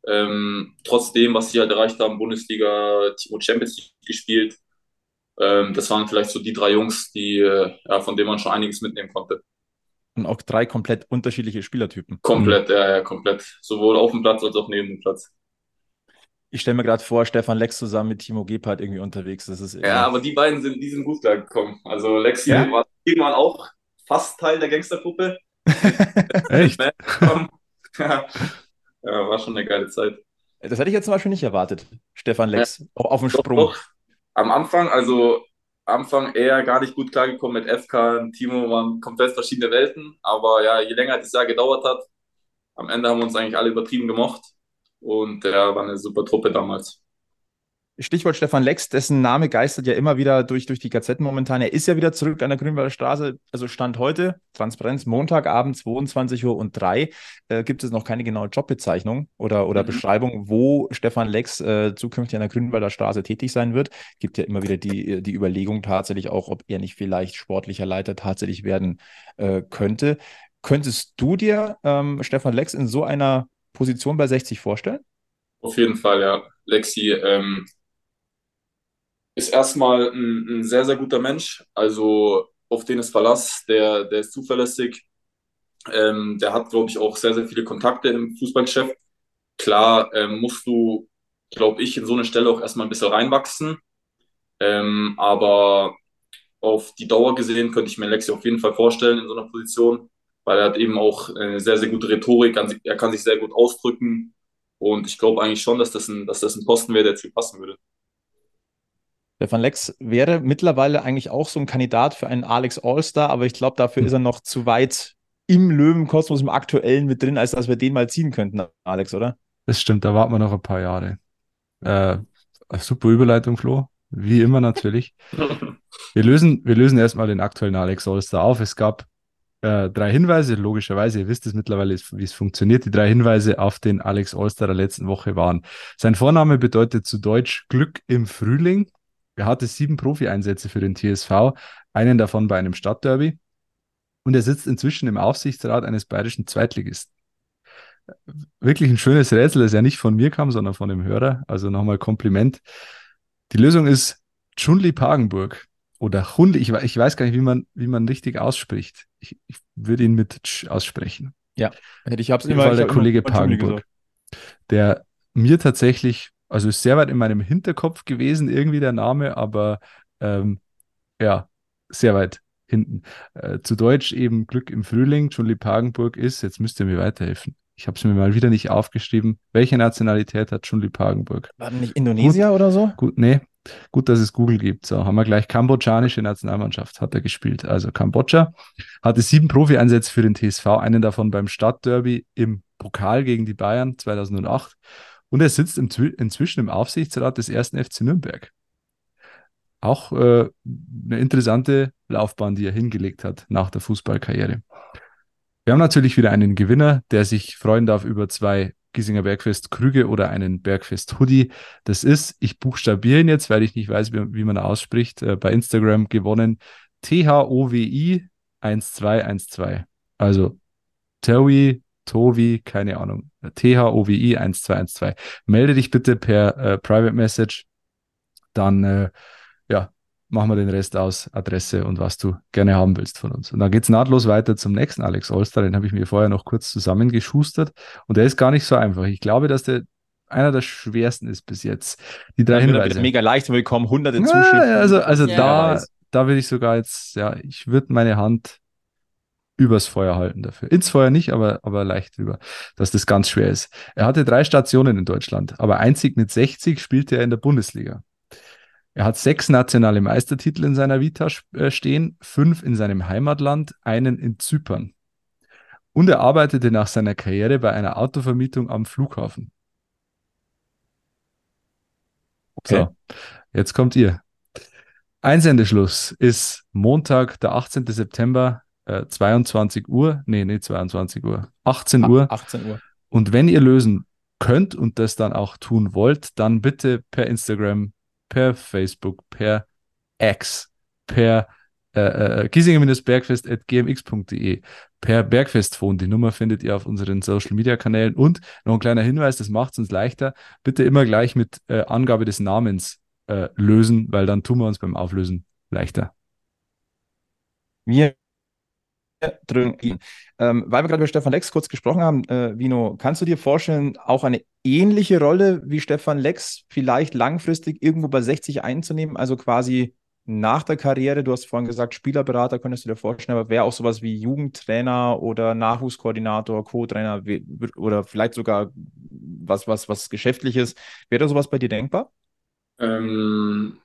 E: Ähm, trotzdem, was sie halt erreicht haben, Bundesliga, Timo Champions League gespielt. Ähm, das waren vielleicht so die drei Jungs, die, äh, ja, von denen man schon einiges mitnehmen konnte.
B: Und auch drei komplett unterschiedliche Spielertypen.
E: Komplett, mhm. ja, ja, komplett. Sowohl auf dem Platz als auch neben dem Platz.
B: Ich stelle mir gerade vor, Stefan Lex zusammen mit Timo Gebhardt irgendwie unterwegs. Das ist
E: ja, aber die beiden sind, die sind gut klar gekommen. Also Lexi ja? war irgendwann auch fast Teil der Gangstergruppe.
B: Echt?
E: ja. Ja, war schon eine geile Zeit.
B: Das hätte ich jetzt zum Beispiel nicht erwartet. Stefan Lex, ja. auf dem Sprung. Doch, doch.
E: Am Anfang, also Anfang eher gar nicht gut klargekommen mit FK und Timo, waren komplett verschiedene Welten. Aber ja, je länger das Jahr gedauert hat, am Ende haben wir uns eigentlich alle übertrieben gemocht. Und ja, war eine super Truppe damals.
B: Stichwort Stefan Lex, dessen Name geistert ja immer wieder durch, durch die Gazetten momentan. Er ist ja wieder zurück an der Grünwalder Straße. Also Stand heute, Transparenz, Montagabend, 22 Uhr und 3, äh, gibt es noch keine genaue Jobbezeichnung oder, oder mhm. Beschreibung, wo Stefan Lex äh, zukünftig an der Grünwalder Straße tätig sein wird. Gibt ja immer wieder die, die Überlegung tatsächlich auch, ob er nicht vielleicht sportlicher Leiter tatsächlich werden äh, könnte. Könntest du dir ähm, Stefan Lex in so einer Position bei 60 vorstellen?
E: Auf jeden Fall, ja. Lexi ähm, ist erstmal ein, ein, sehr, sehr guter Mensch. Also auf den ist Verlass, der, der ist zuverlässig. Ähm, der hat, glaube ich, auch sehr, sehr viele Kontakte im Fußballgeschäft. Klar ähm, musst du, glaube ich, in so eine Stelle auch erstmal ein bisschen reinwachsen. Ähm, aber auf die Dauer gesehen könnte ich mir Lexi auf jeden Fall vorstellen in so einer Position, weil er hat eben auch eine sehr, sehr gute Rhetorik, er kann sich sehr gut ausdrücken. Und ich glaube eigentlich schon, dass das ein, dass das ein Posten wäre, der zu passen würde.
B: Stefan Lex wäre mittlerweile eigentlich auch so ein Kandidat für einen Alex All-Star, aber ich glaube, dafür ist er noch zu weit im Löwenkosmos, im aktuellen mit drin, als dass wir den mal ziehen könnten, Alex, oder?
D: Das stimmt, da warten wir noch ein paar Jahre. Äh, super Überleitung, Flo. Wie immer natürlich. Wir lösen, wir lösen erstmal den aktuellen Alex All-Star auf. Es gab äh, drei Hinweise, logischerweise, ihr wisst es mittlerweile, wie es funktioniert. Die drei Hinweise auf den Alex Allstar der letzten Woche waren. Sein Vorname bedeutet zu Deutsch Glück im Frühling. Er hatte sieben Profi-Einsätze für den TSV, einen davon bei einem Stadtderby. Und er sitzt inzwischen im Aufsichtsrat eines bayerischen Zweitligisten. Wirklich ein schönes Rätsel, das ja nicht von mir kam, sondern von dem Hörer. Also nochmal Kompliment. Die Lösung ist Chunli Pagenburg oder Hunde. Ich, ich, weiß gar nicht, wie man, wie man richtig ausspricht. Ich, ich würde ihn mit Tsch aussprechen.
B: Ja,
D: ich habe es immer. Fall der Kollege Pagenburg, der mir tatsächlich also ist sehr weit in meinem Hinterkopf gewesen, irgendwie der Name, aber ähm, ja, sehr weit hinten. Äh, zu Deutsch eben Glück im Frühling. Julie Pagenburg ist, jetzt müsst ihr mir weiterhelfen. Ich habe es mir mal wieder nicht aufgeschrieben. Welche Nationalität hat Julie Pagenburg?
B: War nicht Indonesier gut, oder so?
D: Gut, nee. Gut, dass es Google gibt. So, haben wir gleich kambodschanische Nationalmannschaft, hat er gespielt. Also Kambodscha. Hatte sieben Profi-Einsätze für den TSV, einen davon beim Stadtderby im Pokal gegen die Bayern 2008 und er sitzt im, inzwischen im Aufsichtsrat des ersten FC Nürnberg. Auch äh, eine interessante Laufbahn, die er hingelegt hat nach der Fußballkarriere. Wir haben natürlich wieder einen Gewinner, der sich freuen darf über zwei Giesinger Bergfest Krüge oder einen Bergfest Hoodie. Das ist, ich buchstabiere ihn jetzt, weil ich nicht weiß, wie, wie man ausspricht, äh, bei Instagram gewonnen. T-H-O-W-I 1212. Also Towi Tovi, keine Ahnung, T-H-O-W-I 1212. Melde dich bitte per äh, Private Message, dann äh, ja, machen wir den Rest aus, Adresse und was du gerne haben willst von uns. Und dann geht es nahtlos weiter zum nächsten Alex Olster, den habe ich mir vorher noch kurz zusammengeschustert und der ist gar nicht so einfach. Ich glaube, dass der einer der schwersten ist bis jetzt. Die drei ja, Hinweise.
B: Mega leicht willkommen, hunderte
D: Zuschriften. Ja, also also ja, da, da würde ich sogar jetzt, ja, ich würde meine Hand übers Feuer halten dafür. Ins Feuer nicht, aber, aber leicht drüber, dass das ganz schwer ist. Er hatte drei Stationen in Deutschland, aber einzig mit 60 spielte er in der Bundesliga. Er hat sechs nationale Meistertitel in seiner Vita äh, stehen, fünf in seinem Heimatland, einen in Zypern. Und er arbeitete nach seiner Karriere bei einer Autovermietung am Flughafen. Okay. So. Jetzt kommt ihr. Einsendeschluss ist Montag, der 18. September, äh, 22 Uhr. Nee, nicht 22 Uhr. 18 Uhr.
B: 18 Uhr.
D: Und wenn ihr lösen könnt und das dann auch tun wollt, dann bitte per Instagram, per Facebook, per X, per äh, äh, giesinger-bergfest.gmx.de, per Bergfestphone. Die Nummer findet ihr auf unseren Social Media Kanälen. Und noch ein kleiner Hinweis, das macht es uns leichter. Bitte immer gleich mit äh, Angabe des Namens äh, lösen, weil dann tun wir uns beim Auflösen leichter.
B: Wir drücken. Ähm, weil wir gerade über Stefan Lex kurz gesprochen haben, äh, Vino, kannst du dir vorstellen, auch eine ähnliche Rolle wie Stefan Lex vielleicht langfristig irgendwo bei 60 einzunehmen? Also quasi nach der Karriere, du hast vorhin gesagt, Spielerberater könntest du dir vorstellen, aber wäre auch sowas wie Jugendtrainer oder Nachwuchskoordinator, Co-Trainer oder vielleicht sogar was, was, was Geschäftliches. Wäre da sowas bei dir denkbar?
E: Ähm,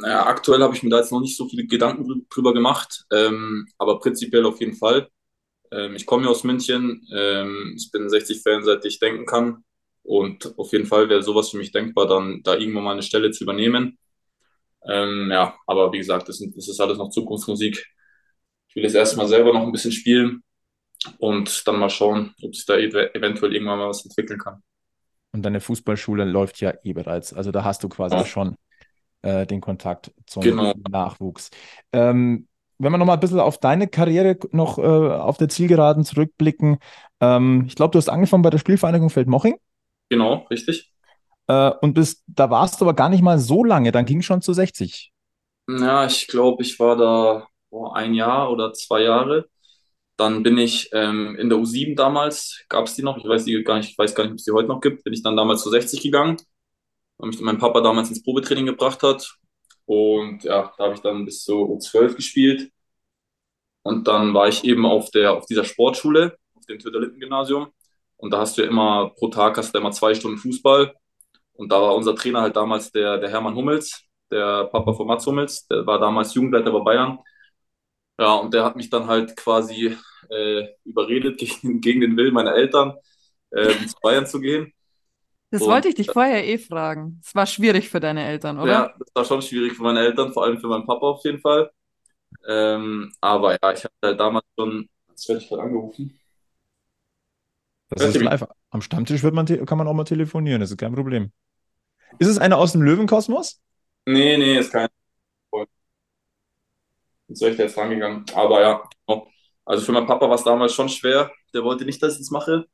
E: naja, aktuell habe ich mir da jetzt noch nicht so viele Gedanken drüber gemacht, ähm, aber prinzipiell auf jeden Fall. Ähm, ich komme ja aus München, ähm, ich bin 60-Fan, seit ich denken kann. Und auf jeden Fall wäre sowas für mich denkbar, dann da irgendwann mal eine Stelle zu übernehmen. Ähm, ja, aber wie gesagt, das, das ist alles noch Zukunftsmusik. Ich will jetzt erstmal selber noch ein bisschen spielen und dann mal schauen, ob sich da eventuell irgendwann mal was entwickeln kann.
B: Und deine Fußballschule läuft ja eh bereits. Also da hast du quasi ja. schon äh, den Kontakt zum genau. Nachwuchs. Ähm, wenn wir nochmal ein bisschen auf deine Karriere noch äh, auf der Zielgeraden zurückblicken. Ähm, ich glaube, du hast angefangen bei der Spielvereinigung Feldmoching.
E: Genau, richtig.
B: Äh, und bist, da warst du aber gar nicht mal so lange, dann ging schon zu 60.
E: Ja, ich glaube, ich war da oh, ein Jahr oder zwei Jahre. Dann bin ich ähm, in der U7 damals, gab es die noch, ich weiß, die gar nicht, ich weiß gar nicht, ob es die heute noch gibt, bin ich dann damals zu 60 gegangen, mich mein Papa damals ins Probetraining gebracht hat. Und ja, da habe ich dann bis zu U12 gespielt. Und dann war ich eben auf, der, auf dieser Sportschule, auf dem Töterlitten-Gymnasium. Und da hast du ja immer, pro Tag hast du immer zwei Stunden Fußball. Und da war unser Trainer halt damals der, der Hermann Hummels, der Papa von Mats Hummels, der war damals Jugendleiter bei Bayern. Ja, und der hat mich dann halt quasi äh, überredet, gegen, gegen den Willen meiner Eltern äh, zu Bayern zu gehen.
C: Das und, wollte ich dich vorher eh fragen. Es war schwierig für deine Eltern, oder?
E: Ja, das war schon schwierig für meine Eltern, vor allem für meinen Papa auf jeden Fall. Ähm, aber ja, ich hatte halt damals schon, jetzt werde ich gerade angerufen.
B: Das ist live. Am Stammtisch wird man kann man auch mal telefonieren, das ist kein Problem. Ist es einer aus dem Löwenkosmos?
E: Nee, nee, ist kein. Jetzt soll ich da jetzt rangegangen. Aber ja, also für meinen Papa war es damals schon schwer. Der wollte nicht, dass ich das mache.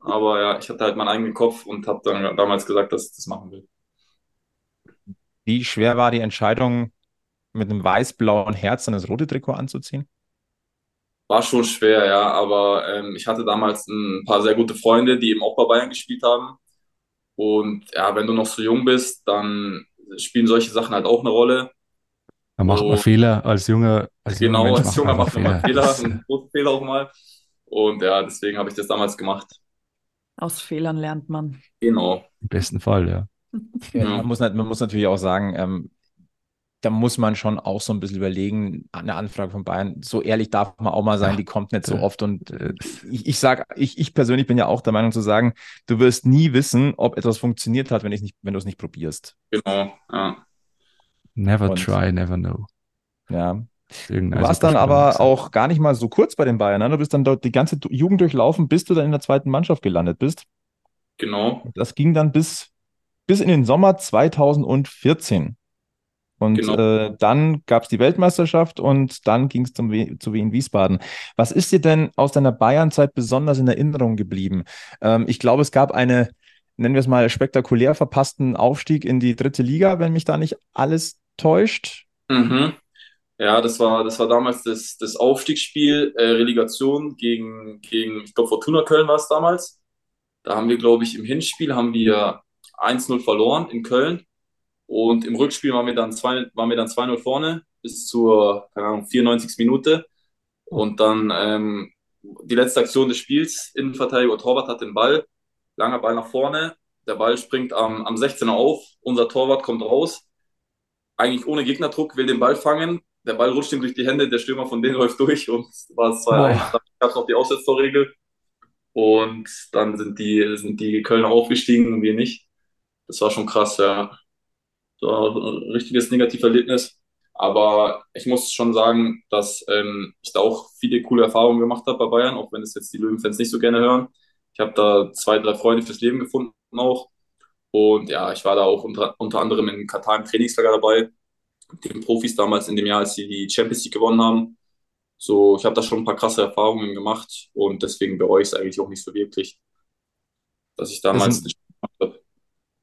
E: Aber ja, ich hatte halt meinen eigenen Kopf und habe dann damals gesagt, dass ich das machen will.
B: Wie schwer war die Entscheidung, mit einem weiß-blauen Herz dann das rote Trikot anzuziehen?
E: War schon schwer, ja, aber ähm, ich hatte damals ein paar sehr gute Freunde, die eben auch bei Bayern gespielt haben. Und ja, wenn du noch so jung bist, dann spielen solche Sachen halt auch eine Rolle.
D: Da macht man Fehler als junger
E: als Genau, junger als Junger macht man Fehler, Fehler einen großen Fehler auch mal. Und ja, deswegen habe ich das damals gemacht.
C: Aus Fehlern lernt man.
E: Genau.
D: Im besten Fall, ja.
B: ja man, muss, man muss natürlich auch sagen, ähm, da muss man schon auch so ein bisschen überlegen, eine Anfrage von Bayern, so ehrlich darf man auch mal sein, die kommt nicht so oft. Und äh, ich, ich sage, ich, ich persönlich bin ja auch der Meinung zu sagen, du wirst nie wissen, ob etwas funktioniert hat, wenn, nicht, wenn du es nicht probierst.
E: Genau, ja.
D: Never und, try, never know.
B: Ja. Du warst dann aber auch gar nicht mal so kurz bei den Bayern. Ne? Du bist dann dort die ganze Jugend durchlaufen, bis du dann in der zweiten Mannschaft gelandet bist.
E: Genau.
B: Das ging dann bis, bis in den Sommer 2014. Und genau. äh, dann gab es die Weltmeisterschaft und dann ging es zu Wien Wiesbaden. Was ist dir denn aus deiner Bayernzeit besonders in Erinnerung geblieben? Ähm, ich glaube, es gab eine, nennen wir es mal, spektakulär verpassten Aufstieg in die dritte Liga, wenn mich da nicht alles täuscht.
E: Mhm. Ja, das war, das war damals das, das Aufstiegsspiel, äh, Relegation gegen, gegen, ich glaube, Fortuna Köln war es damals. Da haben wir, glaube ich, im Hinspiel haben wir 1-0 verloren in Köln. Und im Rückspiel waren wir dann 2-0 waren wir dann 2 vorne bis zur, keine Ahnung, 94. Minute. Und dann ähm, die letzte Aktion des Spiels, Innenverteidiger Torwart hat den Ball, langer Ball nach vorne, der Ball springt am, am 16er auf, unser Torwart kommt raus, eigentlich ohne Gegnerdruck, will den Ball fangen, der Ball rutscht ihm durch die Hände, der Stürmer von denen läuft durch und war es 2-1. Dann gab es noch die Aussetztorregel und dann sind die, sind die Kölner aufgestiegen und wir nicht. Das war schon krass, ja. So ein richtiges Negativerlebnis. Aber ich muss schon sagen, dass ähm, ich da auch viele coole Erfahrungen gemacht habe bei Bayern, auch wenn es jetzt die Löwenfans nicht so gerne hören. Ich habe da zwei, drei Freunde fürs Leben gefunden auch. Und ja, ich war da auch unter, unter anderem in Katar im Trainingslager dabei, den Profis damals in dem Jahr, als sie die Champions League gewonnen haben. So, ich habe da schon ein paar krasse Erfahrungen gemacht und deswegen bereue ich es eigentlich auch nicht so wirklich, dass ich damals
B: das sind, gemacht habe.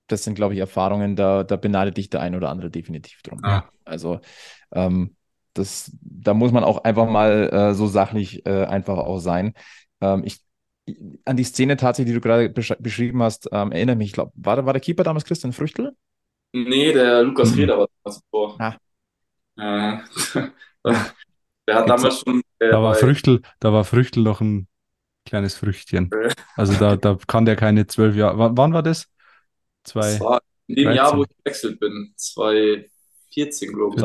B: Das sind, glaube ich, Erfahrungen, da, da beneidet dich der ein oder andere definitiv drum. Ja. Also, ähm, das, da muss man auch einfach mal äh, so sachlich äh, einfach auch sein. Ähm, ich an die Szene tatsächlich, die du gerade besch beschrieben hast, ähm, erinnere mich, ich glaube, war, war der Keeper damals Christian Früchtel?
E: Nee, der Lukas mhm. Reder war das vor. Ah. Äh, der hat damals schon.
D: Äh, da, war Früchtel, da war Früchtel noch ein kleines Früchtchen. Also da, da kann der keine zwölf Jahre. W wann war das?
E: Zwei, das war in dem 13. Jahr, wo ich gewechselt bin. 2014, glaube ich.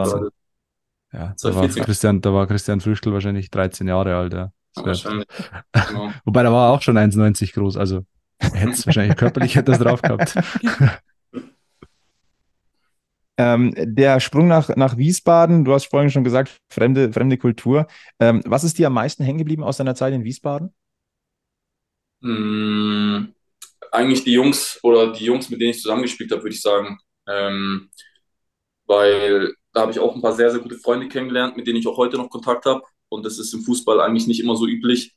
D: Ja, da war, Christian, da war Christian Früchtel wahrscheinlich 13 Jahre alt. Ja. Wahrscheinlich. Genau. Wobei, da war auch schon 1,90 groß, also hätte es wahrscheinlich körperlich etwas drauf gehabt.
B: Ähm, der Sprung nach, nach Wiesbaden, du hast vorhin schon gesagt, fremde, fremde Kultur. Ähm, was ist dir am meisten hängen geblieben aus deiner Zeit in Wiesbaden?
E: Mm, eigentlich die Jungs oder die Jungs, mit denen ich zusammengespielt habe, würde ich sagen. Ähm, weil da habe ich auch ein paar sehr, sehr gute Freunde kennengelernt, mit denen ich auch heute noch Kontakt habe. Und das ist im Fußball eigentlich nicht immer so üblich,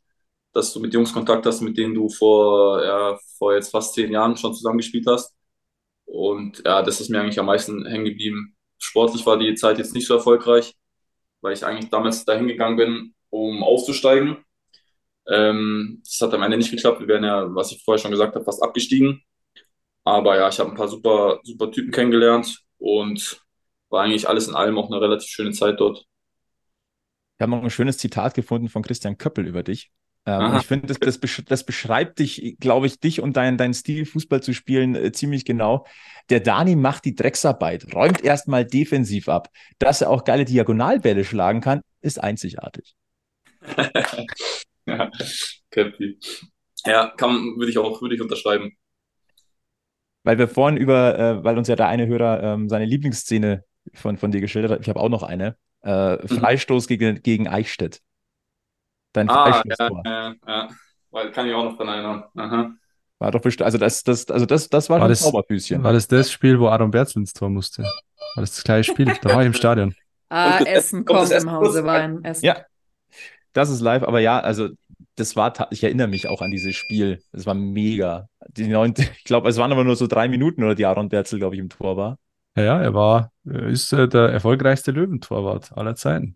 E: dass du mit Jungs Kontakt hast, mit denen du vor, ja, vor jetzt fast zehn Jahren schon zusammengespielt hast. Und ja, das ist mir eigentlich am meisten hängen geblieben. Sportlich war die Zeit jetzt nicht so erfolgreich, weil ich eigentlich damals dahin gegangen bin, um aufzusteigen. Ähm, das hat am Ende nicht geklappt. Wir wären ja, was ich vorher schon gesagt habe, fast abgestiegen. Aber ja, ich habe ein paar super, super Typen kennengelernt und war eigentlich alles in allem auch eine relativ schöne Zeit dort.
B: Wir haben noch ein schönes Zitat gefunden von Christian Köppel über dich. Ähm, ich finde, das, das, besch das, beschreibt dich, glaube ich, dich und deinen dein Stil, Fußball zu spielen, äh, ziemlich genau. Der Dani macht die Drecksarbeit, räumt erstmal defensiv ab. Dass er auch geile Diagonalbälle schlagen kann, ist einzigartig.
E: ja, Köppi. Ja, kann, würde ich auch, würde ich unterschreiben.
B: Weil wir vorhin über, äh, weil uns ja der eine Hörer ähm, seine Lieblingsszene von, von dir geschildert hat, ich habe auch noch eine. Äh, mhm. Freistoß gegen, gegen Eichstätt.
E: Dein ah, Freistoßtor. Ja, ja, ja. Weil, kann ich auch noch dran erinnern. Aha.
B: War doch bestimmt, also das, das, also das, das war, war
D: das Zauberfüßchen. War das das Spiel, wo Aaron Berzel ins Tor musste? War das das gleiche Spiel? Da war ich im Stadion.
C: Ah, und, Essen kommt im Hause Wein. Essen.
B: Ja, das ist live, aber ja, also das war, ich erinnere mich auch an dieses Spiel. Das war mega. Die neun, ich glaube, es waren aber nur so drei Minuten oder die Aaron Berzel, glaube ich, im Tor war.
D: Ja, er war, ist äh, der erfolgreichste Löwentorwart aller Zeiten.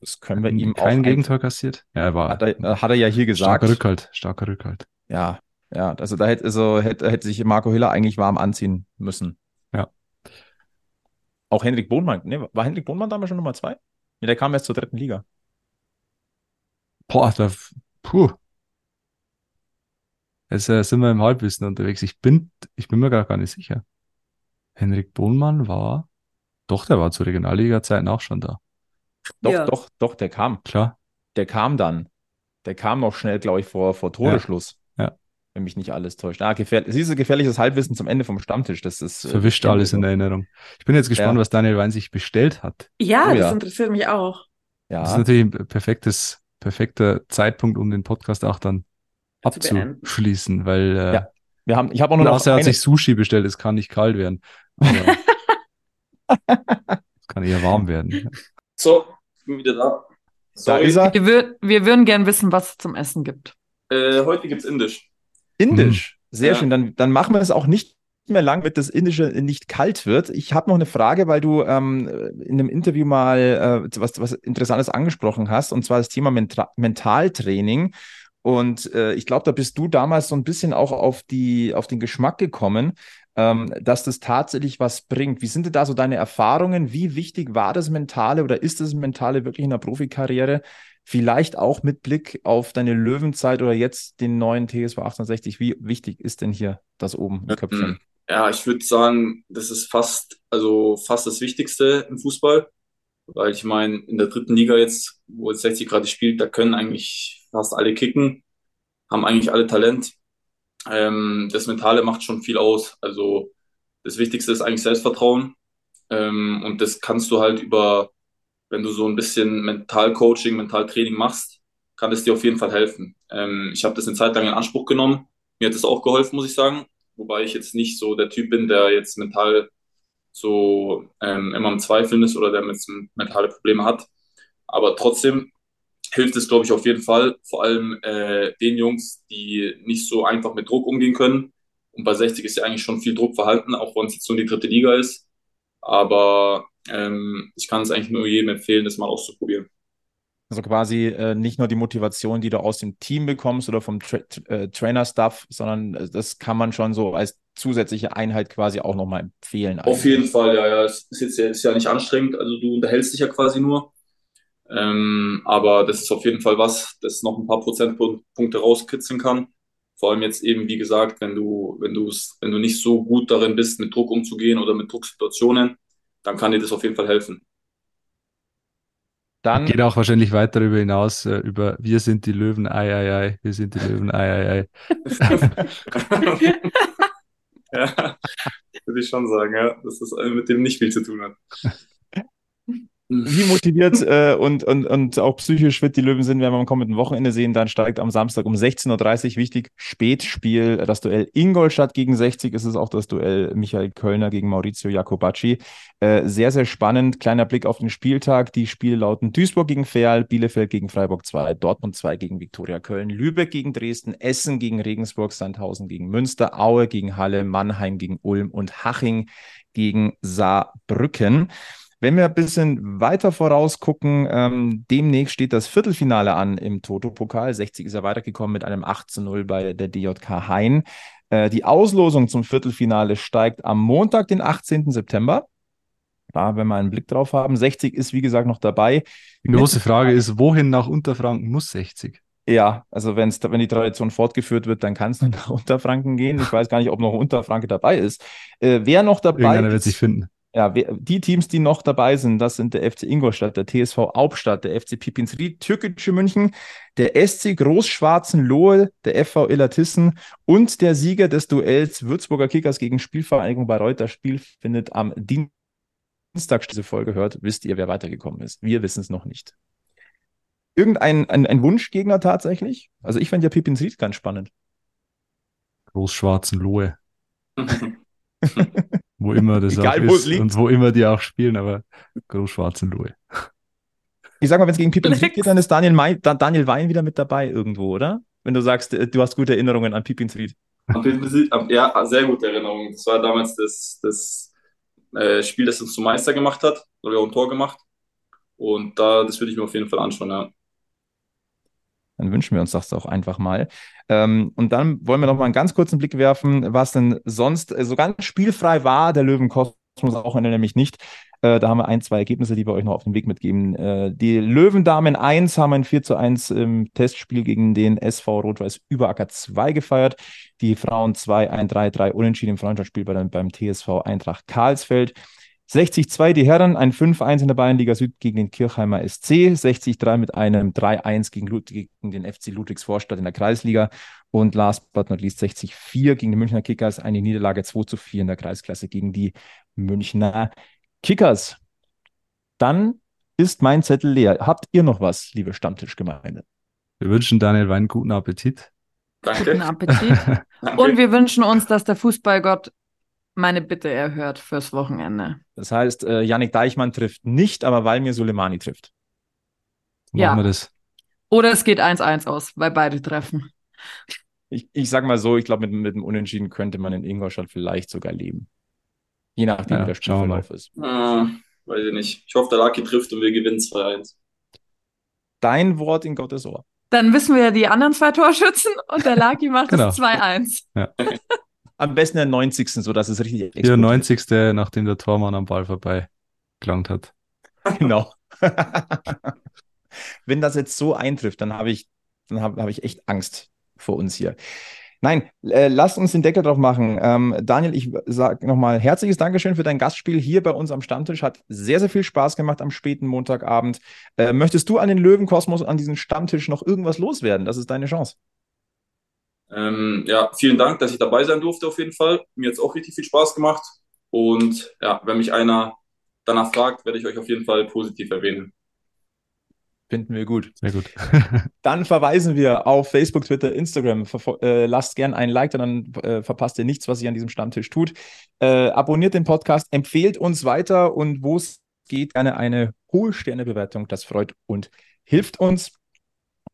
B: Das können wir ihm
D: kein Gegentor kassiert. Ja, er war.
B: Hat er, hat er ja hier gesagt.
D: Starker Rückhalt, starker Rückhalt.
B: Ja, ja, also da hätte, also hätte, hätte sich Marco Hiller eigentlich warm anziehen müssen.
D: Ja.
B: Auch Hendrik Bohnmann, ne, war Hendrik Bohnmann damals schon Nummer zwei? Ja, der kam erst zur dritten Liga.
D: Boah, da, puh. Jetzt äh, sind wir im Halbwissen unterwegs. Ich bin, ich bin mir gar, gar nicht sicher. Henrik Bohnmann war, doch, der war zu Regionalliga-Zeiten auch schon da.
B: Doch, ja. doch, doch, der kam.
D: Klar.
B: Der kam dann. Der kam noch schnell, glaube ich, vor, vor Toreschluss.
D: Ja. ja.
B: Wenn mich nicht alles täuscht. Ah, gefährlich. Siehst du, gefährliches Halbwissen zum Ende vom Stammtisch. Das ist.
D: Äh, Verwischt äh, alles in Erinnerung. Ich bin jetzt gespannt, ja. was Daniel Wein sich bestellt hat.
C: Ja, oh, das ja. interessiert mich auch.
D: Ja. Das ist natürlich ein perfektes, perfekter Zeitpunkt, um den Podcast auch dann abzuschließen, weil. Äh, ja.
B: Wir haben, ich habe auch noch.
D: Lars, hat sich Sushi bestellt, es kann nicht kalt werden. Es kann eher warm werden.
E: So, bin wieder da.
C: Sorry. Da ist er. Wir, wür wir würden gern wissen, was es zum Essen gibt.
E: Äh, heute gibt es Indisch.
B: Indisch, hm. sehr ja. schön. Dann, dann machen wir es auch nicht mehr lang, damit das Indische nicht kalt wird. Ich habe noch eine Frage, weil du ähm, in einem Interview mal äh, was, was Interessantes angesprochen hast, und zwar das Thema Mentra Mentaltraining. Und äh, ich glaube, da bist du damals so ein bisschen auch auf, die, auf den Geschmack gekommen, ähm, dass das tatsächlich was bringt. Wie sind denn da so deine Erfahrungen? Wie wichtig war das Mentale oder ist das Mentale wirklich in der Profikarriere? Vielleicht auch mit Blick auf deine Löwenzeit oder jetzt den neuen TSV 1860. Wie wichtig ist denn hier das oben im Köpfchen?
E: Ja, ich würde sagen, das ist fast, also fast das Wichtigste im Fußball. Weil ich meine, in der dritten Liga jetzt, wo jetzt 60 gerade spielt, da können eigentlich fast alle kicken, haben eigentlich alle Talent ähm, das Mentale macht schon viel aus. Also das Wichtigste ist eigentlich Selbstvertrauen. Ähm, und das kannst du halt über, wenn du so ein bisschen Mentalcoaching, Mentaltraining machst, kann es dir auf jeden Fall helfen. Ähm, ich habe das eine Zeit lang in Anspruch genommen. Mir hat das auch geholfen, muss ich sagen. Wobei ich jetzt nicht so der Typ bin, der jetzt mental so ähm, immer im Zweifeln ist oder der mit mentale Probleme hat. Aber trotzdem hilft es, glaube ich, auf jeden Fall. Vor allem äh, den Jungs, die nicht so einfach mit Druck umgehen können. Und bei 60 ist ja eigentlich schon viel Druck verhalten, auch wenn es jetzt nur die dritte Liga ist. Aber ähm, ich kann es eigentlich nur jedem empfehlen, das mal auszuprobieren.
B: Also quasi äh, nicht nur die Motivation, die du aus dem Team bekommst oder vom Tra äh, Trainer-Stuff, sondern äh, das kann man schon so als zusätzliche Einheit quasi auch nochmal empfehlen.
E: Auf jeden Fall, ja, ja. Es ist jetzt ja, ist ja nicht anstrengend, also du unterhältst dich ja quasi nur. Ähm, aber das ist auf jeden Fall was, das noch ein paar Prozentpunkte rauskitzeln kann. Vor allem jetzt eben, wie gesagt, wenn du, wenn du wenn du nicht so gut darin bist, mit Druck umzugehen oder mit Drucksituationen, dann kann dir das auf jeden Fall helfen.
D: Dann geht auch wahrscheinlich weiter darüber hinaus, äh, über wir sind die Löwen, ei, ei, ei, wir sind die Löwen, ei, ei, ei.
E: ja, würde ich schon sagen, ja, dass das mit dem nicht viel zu tun hat.
B: Wie motiviert äh, und, und, und auch psychisch fit die Löwen sind, werden wir am kommenden Wochenende sehen. Dann steigt am Samstag um 16.30 Uhr wichtig Spätspiel das Duell Ingolstadt gegen 60. Es ist auch das Duell Michael Kölner gegen Maurizio Jacobacci. Äh, sehr, sehr spannend. Kleiner Blick auf den Spieltag. Die Spiele lauten Duisburg gegen Ferl, Bielefeld gegen Freiburg 2, Dortmund 2 gegen Viktoria Köln, Lübeck gegen Dresden, Essen gegen Regensburg, Sandhausen gegen Münster, Aue gegen Halle, Mannheim gegen Ulm und Haching gegen Saarbrücken. Wenn wir ein bisschen weiter vorausgucken, ähm, demnächst steht das Viertelfinale an im Toto-Pokal. 60 ist er weitergekommen mit einem 8 zu 0 bei der DJK Hain. Äh, die Auslosung zum Viertelfinale steigt am Montag, den 18. September. Da, wenn wir einen Blick drauf haben. 60 ist, wie gesagt, noch dabei.
D: Die große Frage ist, wohin nach Unterfranken muss 60?
B: Ja, also wenn's, wenn die Tradition fortgeführt wird, dann kann es nach Unterfranken gehen. Ich weiß gar nicht, ob noch Unterfranke dabei ist. Äh, wer noch dabei
D: Irgendeiner wird sich finden
B: ja, die Teams, die noch dabei sind, das sind der FC Ingolstadt, der TSV Hauptstadt, der FC Pipinsried, Türkische München, der SC Großschwarzen Lohe, der FV Illertissen und der Sieger des Duells Würzburger Kickers gegen Spielvereinigung Bayreuth. Das Spiel findet am Dienstag, diese Folge hört, wisst ihr, wer weitergekommen ist. Wir wissen es noch nicht. Irgendein ein, ein Wunschgegner tatsächlich? Also ich fände ja Pipinsried ganz spannend.
D: Großschwarzen Lohe. wo immer das Egal, auch ist und wo immer die auch spielen, aber groß-schwarzen Lohe.
B: Ich sag mal, wenn es gegen Pippen geht, dann ist Daniel, Mai, Daniel Wein wieder mit dabei irgendwo, oder? Wenn du sagst, äh, du hast gute Erinnerungen an Pippins Lied.
E: Ja, sehr gute Erinnerungen. Das war damals das, das äh, Spiel, das uns zum Meister gemacht hat. Da haben wir auch ein Tor gemacht. Und da, das würde ich mir auf jeden Fall anschauen, ja.
B: Dann wünschen wir uns das auch einfach mal. Ähm, und dann wollen wir noch mal einen ganz kurzen Blick werfen, was denn sonst so ganz spielfrei war. Der Löwenkosmos auch nämlich nicht. Äh, da haben wir ein, zwei Ergebnisse, die wir euch noch auf den Weg mitgeben. Äh, die Löwendamen 1 haben ein 4 zu 1 im Testspiel gegen den SV Rot-Weiß Überacker 2 gefeiert. Die Frauen 2, ein 3-3 unentschieden im Freundschaftsspiel beim, beim TSV Eintracht Karlsfeld. 60-2 die Herren, ein 5-1 in der Bayernliga Süd gegen den Kirchheimer SC, 60-3 mit einem 3-1 gegen, gegen, den FC Ludwigsvorstadt in der Kreisliga und last but not least 60-4 gegen die Münchner Kickers, eine Niederlage 2-4 in der Kreisklasse gegen die Münchner Kickers. Dann ist mein Zettel leer. Habt ihr noch was, liebe Stammtischgemeinde?
D: Wir wünschen Daniel Wein guten Appetit.
C: Danke. Guten Appetit. Und wir wünschen uns, dass der Fußballgott meine Bitte erhört fürs Wochenende.
B: Das heißt, äh, Yannick Deichmann trifft nicht, aber Valmir Soleimani trifft.
D: So ja. Machen wir das.
C: Oder es geht 1-1 aus, weil beide treffen.
B: Ich, ich sag mal so, ich glaube, mit, mit dem Unentschieden könnte man in Ingolstadt vielleicht sogar leben. Je nachdem, ja, wie der Spielverlauf ist.
E: Ah, weiß ich nicht. Ich hoffe, der Lucky trifft und wir gewinnen 2-1.
B: Dein Wort in Gottes Ohr.
C: Dann wissen wir die anderen zwei Torschützen und der Lucky macht genau. es 2-1. Ja.
B: Am besten der 90. so dass es richtig
D: explodiert. Der 90. nachdem der Tormann am Ball vorbei gelangt hat.
B: Genau. Wenn das jetzt so eintrifft, dann habe ich, dann habe hab ich echt Angst vor uns hier. Nein, äh, lasst uns den Deckel drauf machen. Ähm, Daniel, ich sage nochmal herzliches Dankeschön für dein Gastspiel hier bei uns am Stammtisch. Hat sehr, sehr viel Spaß gemacht am späten Montagabend. Äh, möchtest du an den Löwenkosmos, an diesem Stammtisch noch irgendwas loswerden? Das ist deine Chance.
E: Ähm, ja, vielen Dank, dass ich dabei sein durfte auf jeden Fall. Mir hat es auch richtig viel Spaß gemacht. Und ja, wenn mich einer danach fragt, werde ich euch auf jeden Fall positiv erwähnen.
B: Finden wir gut.
D: Sehr gut.
B: dann verweisen wir auf Facebook, Twitter, Instagram. Äh, lasst gern ein Like, dann äh, verpasst ihr nichts, was sich an diesem Stammtisch tut. Äh, abonniert den Podcast, empfehlt uns weiter und wo es geht, gerne eine hohe Sternebewertung. Das freut und hilft uns.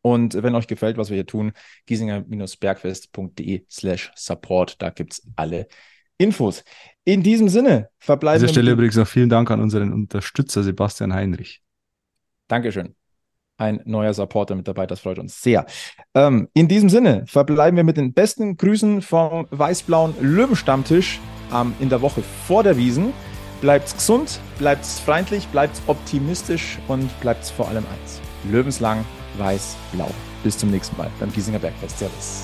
B: Und wenn euch gefällt, was wir hier tun, giesinger-bergfest.de slash support. Da gibt es alle Infos. In diesem Sinne verbleiben wir.
D: An dieser Stelle übrigens noch vielen Dank an unseren Unterstützer Sebastian Heinrich.
B: Dankeschön ein neuer Supporter mit dabei. Das freut uns sehr. Ähm, in diesem Sinne verbleiben wir mit den besten Grüßen vom weiß-blauen Löwenstammtisch ähm, in der Woche vor der Wiesen. Bleibt's gesund, bleibt's freundlich, bleibt's optimistisch und bleibt's vor allem eins. Löwenslang, weiß-blau. Bis zum nächsten Mal beim Giesinger Bergfest. Servus.